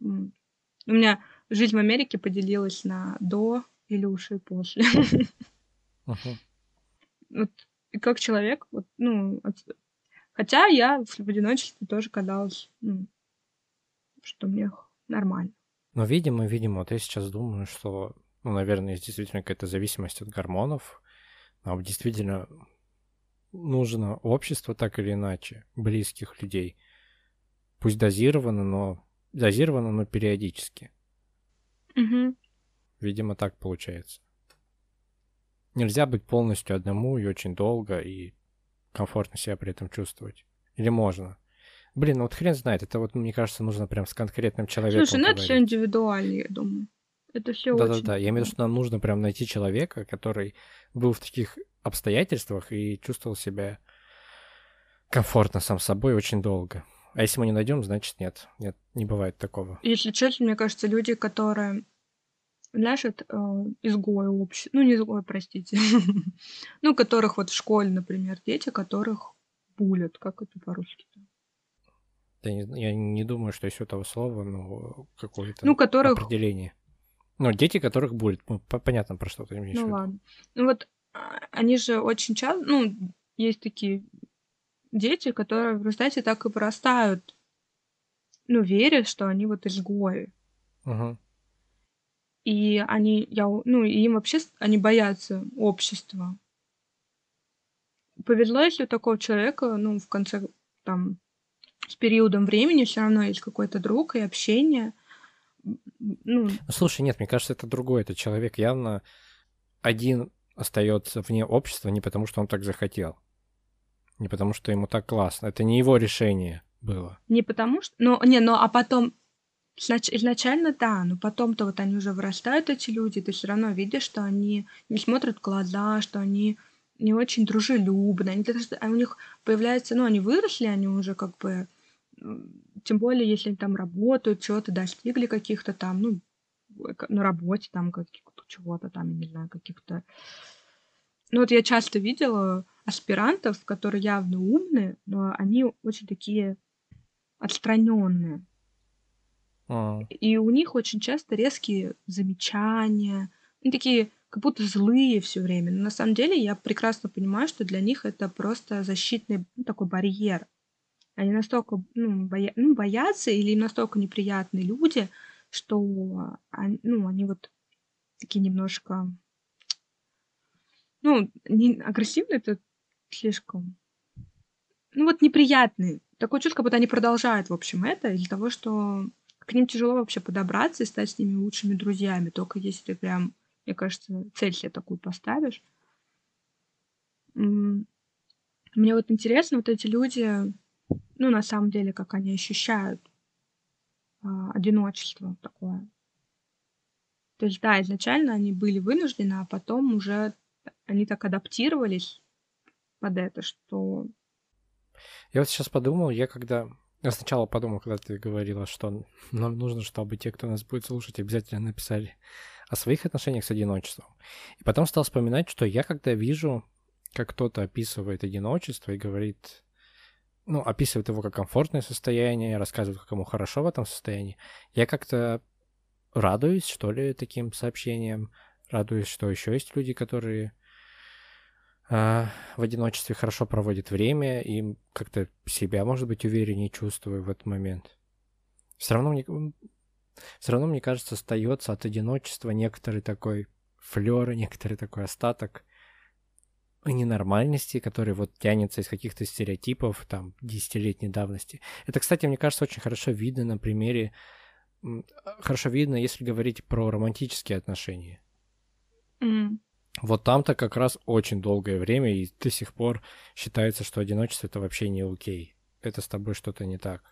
У меня жизнь в Америке поделилась на до, Илюши и после. Uh-huh. Вот, и как человек, вот, ну, от... хотя я в одиночестве тоже каталась, ну, что мне нормально. Но, видимо, видимо, вот я сейчас думаю, что, ну, наверное, есть действительно какая-то зависимость от гормонов. Нам действительно нужно общество так или иначе, близких людей. Пусть дозированно, но дозированно, но периодически. Угу. Видимо, так получается. Нельзя быть полностью одному и очень долго и комфортно себя при этом чувствовать. Или можно? Блин, ну вот хрен знает, это вот, мне кажется, нужно прям с конкретным человеком Слушай, ну это все индивидуально, я думаю. Это все да, очень... Да-да-да, я имею в виду, что нам нужно прям найти человека, который был в таких обстоятельствах и чувствовал себя комфортно сам собой очень долго. А если мы не найдем, значит нет. Нет, не бывает такого. Если честно, мне кажется, люди, которые знаешь, это э, изгои общества, ну не изгои, простите, ну, которых вот в школе, например, дети, которых булят, как это по-русски-то? Я не, я не думаю, что есть у этого слова, но какое-то ну, которых... определение. Ну, дети, которых будет. Ну, понятно, про что ты имеешь ну, в виду. ладно. Ну, вот а, они же очень часто... Ну, есть такие дети, которые в результате так и вырастают. Ну, верят, что они вот изгои. Угу. И они, я, ну, и им вообще, они боятся общества. Повезло, если у такого человека, ну, в конце, там, с периодом времени все равно есть какой-то друг и общение. Ну, слушай, нет, мне кажется, это другой. Это человек явно один остается вне общества не потому, что он так захотел. Не потому, что ему так классно. Это не его решение было. Не потому что... Ну, не, ну, а потом... Изначально да, но потом-то вот они уже вырастают, эти люди, ты все равно видишь, что они не смотрят в глаза, что они не очень дружелюбны, они, а у них появляется, ну, они выросли, они уже как бы тем более, если они там работают, чего-то достигли каких-то там, ну, на работе там каких-то чего-то там, я не знаю, каких-то... Ну, вот я часто видела аспирантов, которые явно умные, но они очень такие отстраненные. А. И у них очень часто резкие замечания, они такие как будто злые все время. Но на самом деле я прекрасно понимаю, что для них это просто защитный ну, такой барьер. Они настолько ну, боя... ну, боятся или настолько неприятные люди, что они, ну, они вот такие немножко... Ну, не агрессивные, это слишком... Ну, вот неприятные. Такое чувство, как будто они продолжают, в общем, это из-за того, что к ним тяжело вообще подобраться и стать с ними лучшими друзьями, только если ты прям, мне кажется, цель себе такую поставишь. Мне вот интересно, вот эти люди, ну, на самом деле, как они ощущают а, одиночество такое. То есть, да, изначально они были вынуждены, а потом уже они так адаптировались под это, что... Я вот сейчас подумал, я когда... Я сначала подумал, когда ты говорила, что нам нужно, чтобы те, кто нас будет слушать, обязательно написали о своих отношениях с одиночеством. И потом стал вспоминать, что я когда вижу, как кто-то описывает одиночество и говорит, ну, описывает его как комфортное состояние, рассказывает, как ему хорошо в этом состоянии, я как-то радуюсь, что ли, таким сообщениям, радуюсь, что еще есть люди, которые в одиночестве хорошо проводят время и как-то себя, может быть, увереннее чувствую в этот момент. Все равно мне, все равно, мне кажется, остается от одиночества некоторый такой флер, некоторый такой остаток ненормальности, который вот тянется из каких-то стереотипов там десятилетней давности. Это, кстати, мне кажется, очень хорошо видно на примере, хорошо видно, если говорить про романтические отношения. Mm. Вот там-то как раз очень долгое время, и до сих пор считается, что одиночество это вообще не окей. Это с тобой что-то не так.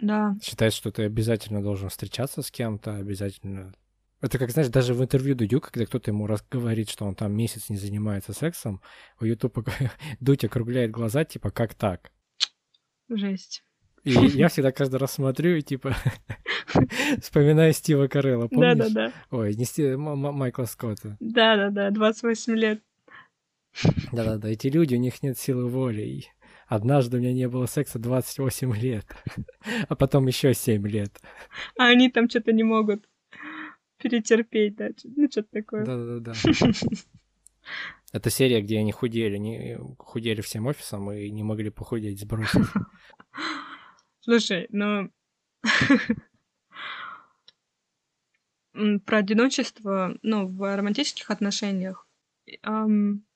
Да. Считается, что ты обязательно должен встречаться с кем-то, обязательно это как, знаешь, даже в интервью Дудю, когда кто-то ему раз говорит, что он там месяц не занимается сексом, у Ютуба Дудь округляет глаза, типа, как так? Жесть. И я всегда каждый раз смотрю и, типа, вспоминаю Стива Карелла, помнишь? Да-да-да. Ой, не Стива, Майкла Скотта. Да-да-да, 28 лет. Да-да-да, эти люди, у них нет силы воли. И однажды у меня не было секса 28 лет, а потом еще 7 лет. А они там что-то не могут перетерпеть, да, ну что-то такое. Да-да-да. Это серия, где они худели, не худели всем офисом и не могли похудеть, сбросить. Слушай, ну... Про одиночество, ну, в романтических отношениях,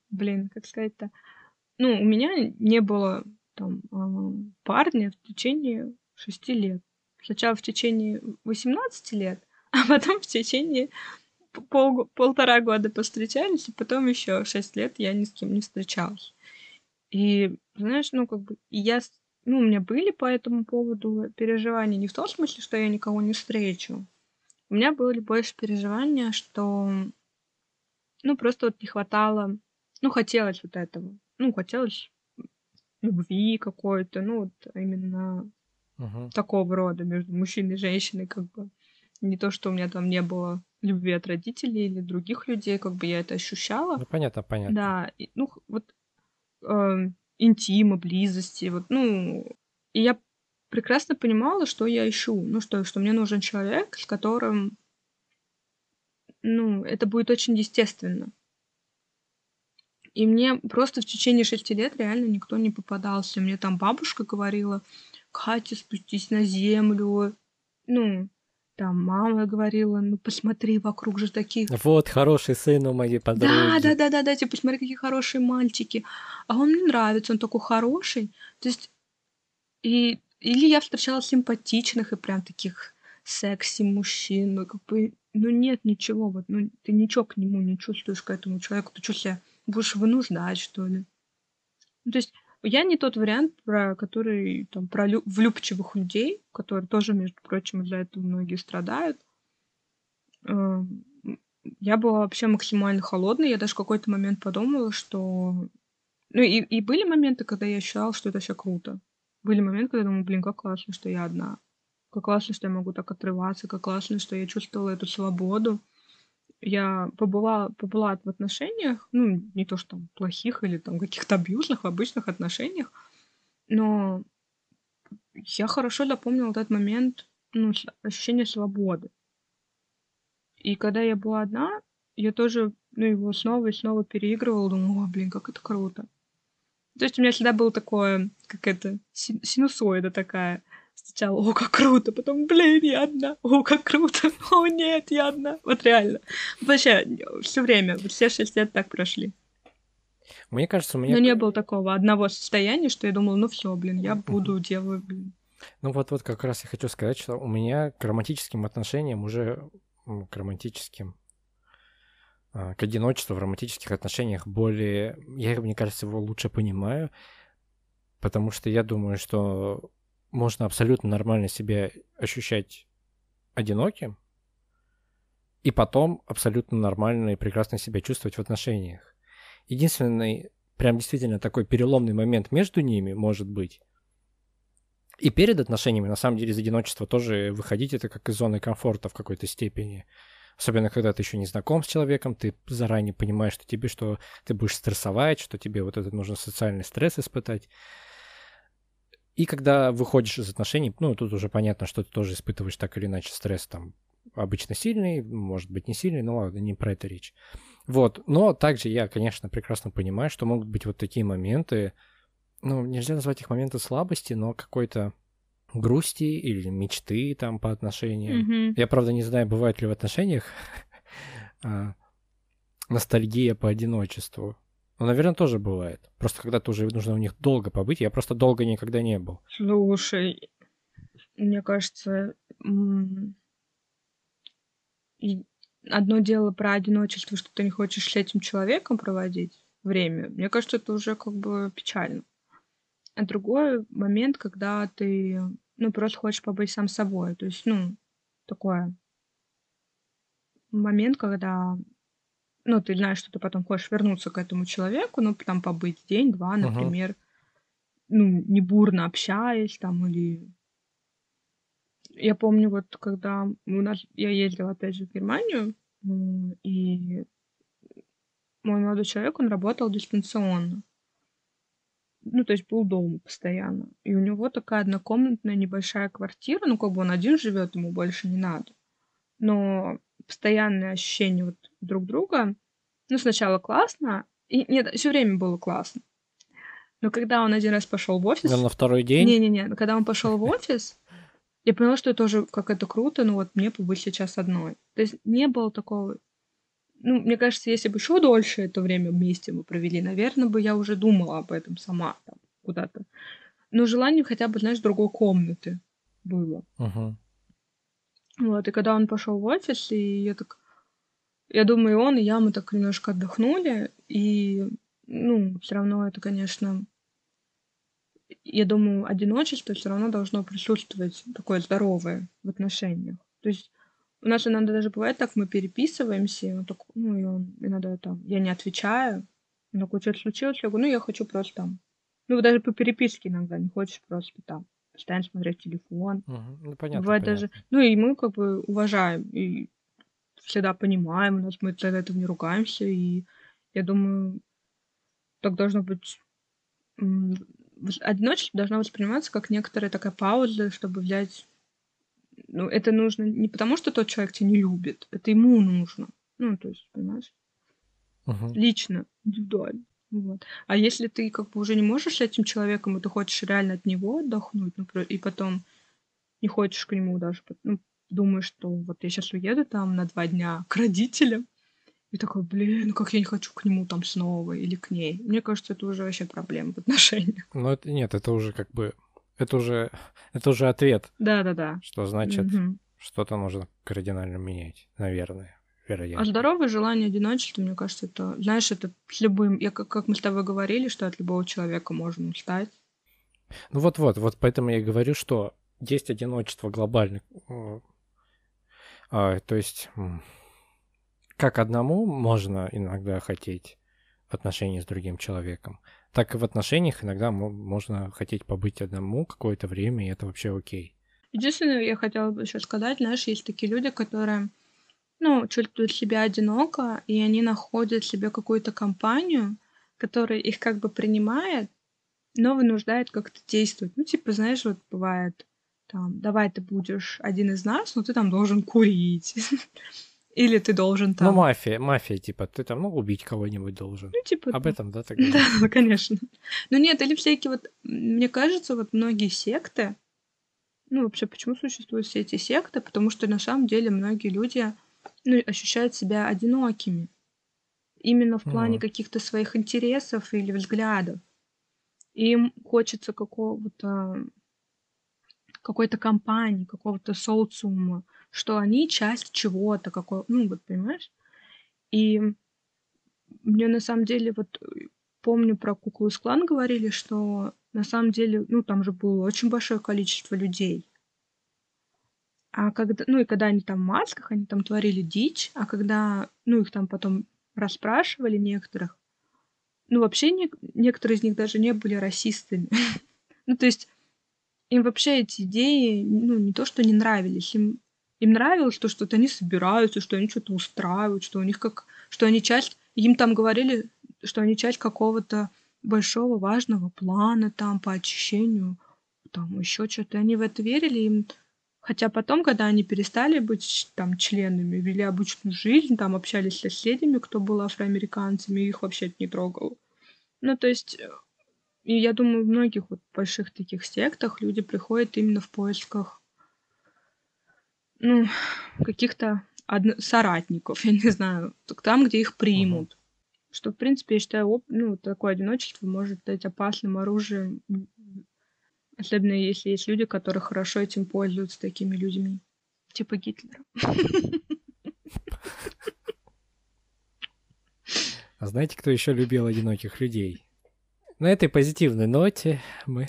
блин, как сказать-то, ну, у меня не было там парня в течение шести лет. Сначала в течение 18 лет, а потом в течение пол, полтора года повстречались, и потом еще шесть лет я ни с кем не встречалась. И, знаешь, ну, как бы, я, ну, у меня были по этому поводу переживания не в том смысле, что я никого не встречу. У меня были больше переживания, что, ну, просто вот не хватало, ну, хотелось вот этого. Ну, хотелось любви какой-то, ну, вот именно uh-huh. такого рода между мужчиной и женщиной, как бы. Не то, что у меня там не было любви от родителей или других людей, как бы я это ощущала. Ну, понятно, понятно. Да, и, ну, вот э, интима, близости, вот, ну, и я прекрасно понимала, что я ищу, ну, что, что мне нужен человек, с которым, ну, это будет очень естественно. И мне просто в течение шести лет реально никто не попадался. Мне там бабушка говорила, Катя, спустись на землю. Ну, там мама говорила, ну посмотри, вокруг же такие... Вот, хороший сын у моей подруги. Да, да, да, да, да, типа, посмотри, какие хорошие мальчики. А он мне нравится, он такой хороший. То есть, и... или я встречала симпатичных и прям таких секси мужчин, ну, как бы, ну, нет ничего, вот, ну, ты ничего к нему не чувствуешь, к этому человеку, ты что себя будешь вынуждать, что ли? Ну, то есть, я не тот вариант, про который там про лю- влюбчивых людей, которые тоже, между прочим, из-за этого многие страдают. Эм, я была вообще максимально холодной. Я даже в какой-то момент подумала, что... Ну и, и были моменты, когда я ощущала, что это все круто. Были моменты, когда я думала, блин, как классно, что я одна. Как классно, что я могу так отрываться, как классно, что я чувствовала эту свободу я побыла, побыла в отношениях, ну, не то, что там плохих или там каких-то абьюзных, обычных отношениях, но я хорошо запомнила этот момент, ну, ощущение свободы. И когда я была одна, я тоже, ну, его снова и снова переигрывала, думала, блин, как это круто. То есть у меня всегда было такое, как это, синусоида такая — Сначала, о, как круто, потом, блин, я одна, о, как круто, о, нет, я одна. Вот реально. Вообще, все время, все шесть лет так прошли. Мне кажется, у меня... Но не было такого одного состояния, что я думала, ну все, блин, я буду делать, блин. Ну вот, вот как раз я хочу сказать, что у меня к романтическим отношениям уже, к романтическим, а, к одиночеству в романтических отношениях более, я, мне кажется, его лучше понимаю, потому что я думаю, что можно абсолютно нормально себя ощущать одиноким, и потом абсолютно нормально и прекрасно себя чувствовать в отношениях. Единственный, прям действительно такой переломный момент между ними может быть, и перед отношениями, на самом деле, из одиночества тоже выходить это как из зоны комфорта в какой-то степени. Особенно, когда ты еще не знаком с человеком, ты заранее понимаешь, что тебе, что ты будешь стрессовать, что тебе вот этот нужно социальный стресс испытать. И когда выходишь из отношений, ну, тут уже понятно, что ты тоже испытываешь так или иначе стресс там обычно сильный, может быть, не сильный, но ладно, не про это речь. Вот, но также я, конечно, прекрасно понимаю, что могут быть вот такие моменты, ну, нельзя назвать их моменты слабости, но какой-то грусти или мечты там по отношениям. Мгм. Я, правда, не знаю, бывает ли в отношениях а, ностальгия по одиночеству. Ну, наверное, тоже бывает. Просто когда-то уже нужно у них долго побыть. Я просто долго никогда не был. Слушай, мне кажется, одно дело про одиночество, что ты не хочешь с этим человеком проводить время. Мне кажется, это уже как бы печально. А другой момент, когда ты, ну, просто хочешь побыть сам собой. То есть, ну, такое момент, когда, ну, ты знаешь, что ты потом хочешь вернуться к этому человеку, ну, там побыть день-два, например, ну, не бурно общаясь там или... Я помню, вот когда у нас... Я ездила, опять же, в Германию, и мой молодой человек, он работал дистанционно. Ну, то есть был дома постоянно. И у него такая однокомнатная небольшая квартира, ну, как бы он один живет, ему больше не надо. Но постоянное ощущение вот друг друга, ну, сначала классно, и нет, все время было классно. Но когда он один раз пошел в офис... Наверно, на второй день. Не-не-не, но когда он пошел в офис, я поняла, что это тоже как это круто, ну вот мне побыть сейчас одной. То есть не было такого... Ну, мне кажется, если бы еще дольше это время вместе мы провели, наверное, бы я уже думала об этом сама там, куда-то. Но желание хотя бы, знаешь, другой комнаты было. Мгм. Вот, и когда он пошел в офис, и я так... Я думаю, и он, и я, мы так немножко отдохнули, и, ну, все равно это, конечно... Я думаю, одиночество все равно должно присутствовать такое здоровое в отношениях. То есть у нас иногда даже бывает так, мы переписываемся, и он так, ну, и он иногда там, я не отвечаю, он такой, что-то случилось, я говорю, ну, я хочу просто там, ну, даже по переписке иногда не хочешь просто там постоянно смотреть телефон. Мгм. Ну, понятно, Бывает даже, понятно. ну, и мы как бы уважаем и всегда понимаем, у нас мы за это не ругаемся, и я думаю, так должно быть одиночество должно восприниматься как некоторая такая пауза, чтобы взять... Ну, это нужно не потому, что тот человек тебя не любит, это ему нужно. Ну, то есть, понимаешь, Мгм. лично, индивидуально. Вот. А если ты как бы уже не можешь с этим человеком, и ты хочешь реально от него отдохнуть, ну, и потом не хочешь к нему даже, ну, думаешь, что вот я сейчас уеду там на два дня к родителям, и такой, блин, ну как я не хочу к нему там снова или к ней. Мне кажется, это уже вообще проблема в отношениях. Но это нет, это уже как бы... Это уже, это уже ответ, Да-да-да. что значит Мгм. что-то нужно кардинально менять, наверное, А вероятно. здоровое желание одиночества, мне кажется, это, знаешь, это с любым, я как, как мы с тобой говорили, что от любого человека можно устать. Ну вот-вот, вот поэтому я и говорю, что есть одиночество глобальное. А, то есть, как одному можно иногда хотеть отношений с другим человеком, так и в отношениях иногда мо- можно хотеть побыть одному какое-то время, и это вообще окей. Единственное, я хотела бы еще сказать, знаешь, есть такие люди, которые, ну, чувствуют себя одиноко, и они находят себе какую-то компанию, которая их как бы принимает, но вынуждает как-то действовать. Ну, типа, знаешь, вот бывает, там, давай ты будешь один из нас, но ты там должен курить. Или ты должен Ну, там... мафия, мафия, типа, ты там, ну, убить кого-нибудь должен. Ну, типа, Об этом, да, говоришь? Да, ну, конечно. Ну нет, или всякие вот, мне кажется, вот многие секты, ну вообще, почему существуют все эти секты? Потому что на самом деле многие люди, ну, ощущают себя одинокими. Именно в плане Мгм. каких-то своих интересов или взглядов. Им хочется какого-то какой-то компании, какого-то социума, что они часть чего-то, какого, ну, вот, понимаешь? И мне на самом деле вот помню про куклу из клан говорили, что на самом деле, ну, там же было очень большое количество людей. А когда, ну, и когда они там в масках, они там творили дичь, а когда, ну, их там потом расспрашивали некоторых, ну, вообще не, некоторые из них даже не были расистами. ну, то есть им вообще эти идеи, ну, не то, что не нравились, им, им нравилось то, что они собираются, что они что-то устраивают, что у них как, что они часть, им там говорили, что они часть какого-то большого важного плана там по очищению, там еще что-то. Они в это верили, им Хотя потом, когда они перестали быть там членами, вели обычную жизнь, там общались с соседями, кто был афроамериканцами, их вообще не трогало. Ну, то есть, э, и я думаю, в многих вот больших таких сектах люди приходят именно в поисках, ну, каких-то одно- соратников, я не знаю, там, где их примут. Uh-huh. Что, в принципе, я считаю, ну, такое одиночество может стать опасным оружием Особенно если есть люди, которые хорошо этим пользуются, такими людьми. Типа Гитлера. А знаете, кто еще любил одиноких людей? На этой позитивной ноте мы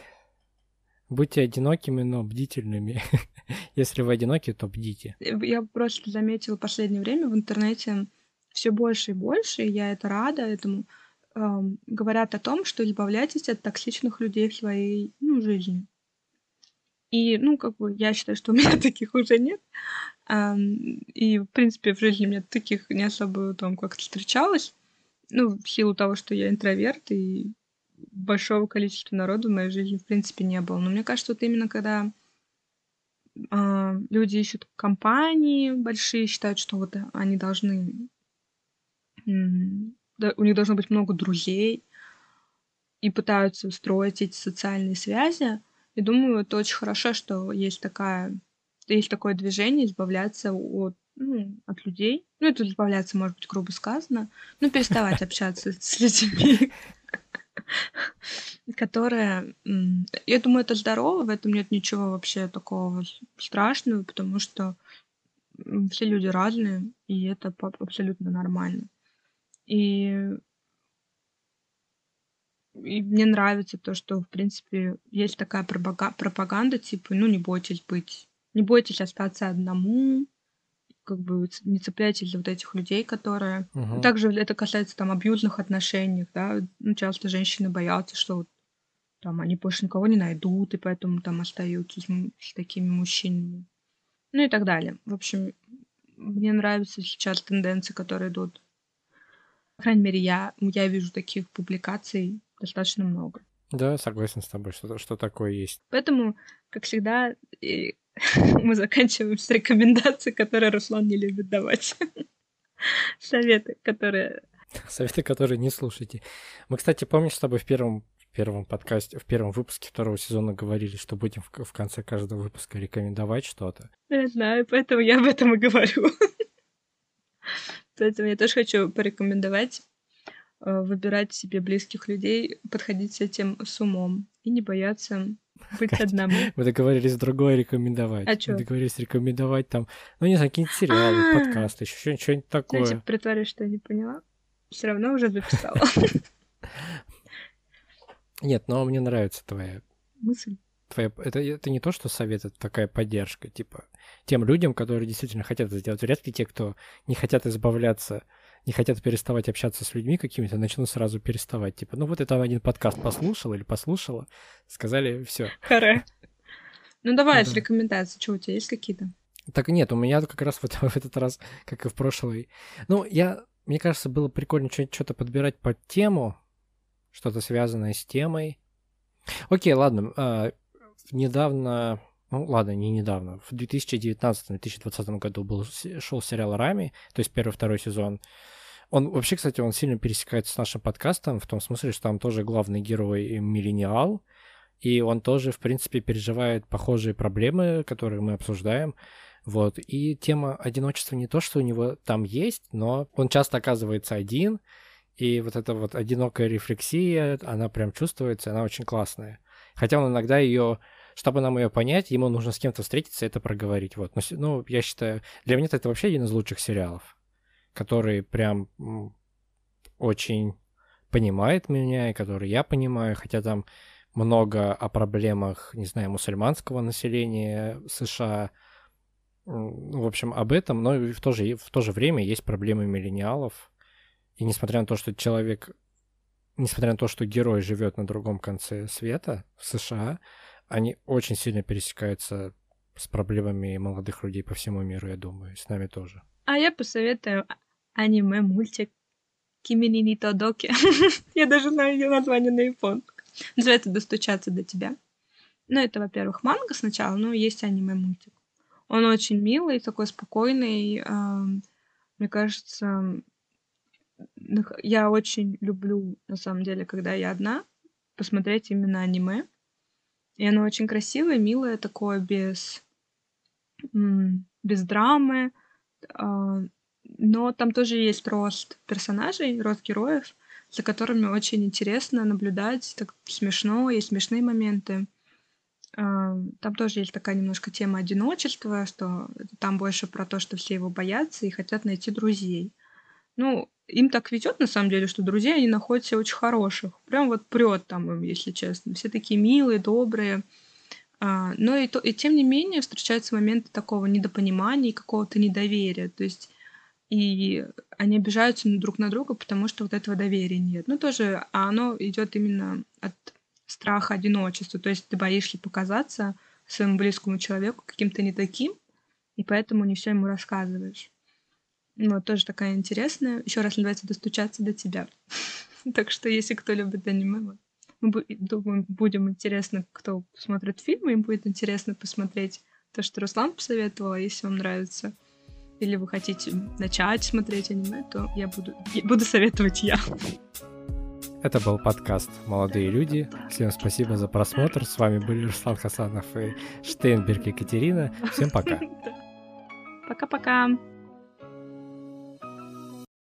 будьте одинокими, но бдительными. Если вы одиноки, то бдите. Я просто заметила в последнее время в интернете все больше и больше, и я это рада этому эм, говорят о том, что избавляйтесь от токсичных людей в своей ну, жизни. И, ну, как бы, я считаю, что у меня таких уже нет. Эм, и, в принципе, в жизни у меня таких не особо там как-то встречалось. Ну, в силу того, что я интроверт, и большого количества народу в моей жизни, в принципе, не было. Но мне кажется, вот именно когда э, люди ищут компании большие, считают, что вот они должны у них должно быть много друзей, и пытаются строить эти социальные связи. И думаю, это очень хорошо, что есть такая есть такое движение избавляться от, ну, от людей. Ну, это избавляться, может быть, грубо сказано. Ну, переставать общаться с людьми, которые... Я думаю, это здорово, в этом нет ничего вообще такого страшного, потому что все люди разные, и это абсолютно нормально. И, и мне нравится то, что, в принципе, есть такая пропаганда, типа, ну, не бойтесь быть, не бойтесь остаться одному, как бы не цепляйтесь за вот этих людей, которые... Угу. Также это касается там абьюзных отношений, да, ну, часто женщины боятся, что вот, там они больше никого не найдут, и поэтому там остаются с, с такими мужчинами. Ну и так далее. В общем, мне нравятся сейчас тенденции, которые идут по крайней мере, я, я вижу таких публикаций достаточно много. Да, согласен с тобой, что, что такое есть. Поэтому, как всегда, мы заканчиваем с рекомендацией, которые Руслан не любит давать. Советы, которые... Советы, которые не слушайте. Мы, кстати, помнишь с тобой в первом в первом подкасте, в первом выпуске второго сезона говорили, что будем в, в конце каждого выпуска рекомендовать что-то. Я знаю, поэтому я об этом и говорю. Поэтому я тоже хочу порекомендовать э, выбирать себе близких людей, подходить с этим с умом и не бояться быть одному. Мы договорились другое рекомендовать. А что? Мы договорились рекомендовать там, ну, не знаю, какие-нибудь сериалы, а. подкасты, еще что-нибудь такое. Знаете, притворюсь, что я не поняла. Все равно уже записала. Нет, но мне нравится твоя мысль твоя, это, это не то, что совет, это такая поддержка, типа, тем людям, которые действительно хотят это сделать. Вряд ли те, кто не хотят избавляться, не хотят переставать общаться с людьми какими-то, начнут сразу переставать. Типа, ну вот это один подкаст послушал или послушала, сказали, все. Харе. Ну давай, да. рекомендации, что у тебя есть какие-то? Так нет, у меня как раз в, в этот раз, как и в прошлый. Ну, я, мне кажется, было прикольно что-то подбирать под тему, что-то связанное с темой. Окей, ладно, а, недавно, ну ладно, не недавно, в 2019-2020 году был, шел сериал «Рами», то есть первый-второй сезон. Он вообще, кстати, он сильно пересекается с нашим подкастом, в том смысле, что там тоже главный герой миллениал, и он тоже, в принципе, переживает похожие проблемы, которые мы обсуждаем. Вот. И тема одиночества не то, что у него там есть, но он часто оказывается один, и вот эта вот одинокая рефлексия, она прям чувствуется, она очень классная. Хотя он иногда ее чтобы нам ее понять, ему нужно с кем-то встретиться и это проговорить. Вот. Но, ну, я считаю, для меня это вообще один из лучших сериалов, который прям очень понимает меня, и который я понимаю, хотя там много о проблемах, не знаю, мусульманского населения США, в общем, об этом, но в то же, в то же время есть проблемы миллениалов. И несмотря на то, что человек, несмотря на то, что герой живет на другом конце света, в США, они очень сильно пересекаются с проблемами молодых людей по всему миру, я думаю, и с нами тоже. А я посоветую аниме-мультик Кимини Тодоки. я даже знаю ее название на японском. Называется «Достучаться до тебя». Ну, это, во-первых, манга сначала, но есть аниме-мультик. Он очень милый, такой спокойный. Мне кажется, я очень люблю, на самом деле, когда я одна, посмотреть именно аниме. И оно очень красивое, милое, такое, без, без драмы. А, но там тоже есть рост персонажей, рост героев, за которыми очень интересно наблюдать. Так смешно, есть смешные моменты. Там тоже есть такая немножко тема одиночества, что там больше про то, что все его боятся и хотят найти друзей. Ну, им так ведет на самом деле, что друзей они находят все очень хороших. Прям вот прет там им, если честно. Все такие милые, добрые. А, но и, то, и тем не менее встречаются моменты такого недопонимания и какого-то недоверия. То есть и они обижаются друг на друга, потому что вот этого доверия нет. Ну, тоже, а оно идет именно от страха одиночества. То есть ты боишься показаться своему близкому человеку каким-то не таким, и поэтому не все ему рассказываешь. Ну, тоже такая интересная. Еще раз называется «Достучаться до тебя». так что, если кто любит аниме, мы думаем, будем интересно, кто смотрит фильмы, им будет интересно посмотреть то, что Руслан посоветовал, а если вам нравится, или вы хотите начать смотреть аниме, то я буду, я буду советовать я. Это был подкаст «Молодые люди». Всем спасибо за просмотр. С вами были Руслан Хасанов и Штейнберг Екатерина. Всем пока. Пока-пока.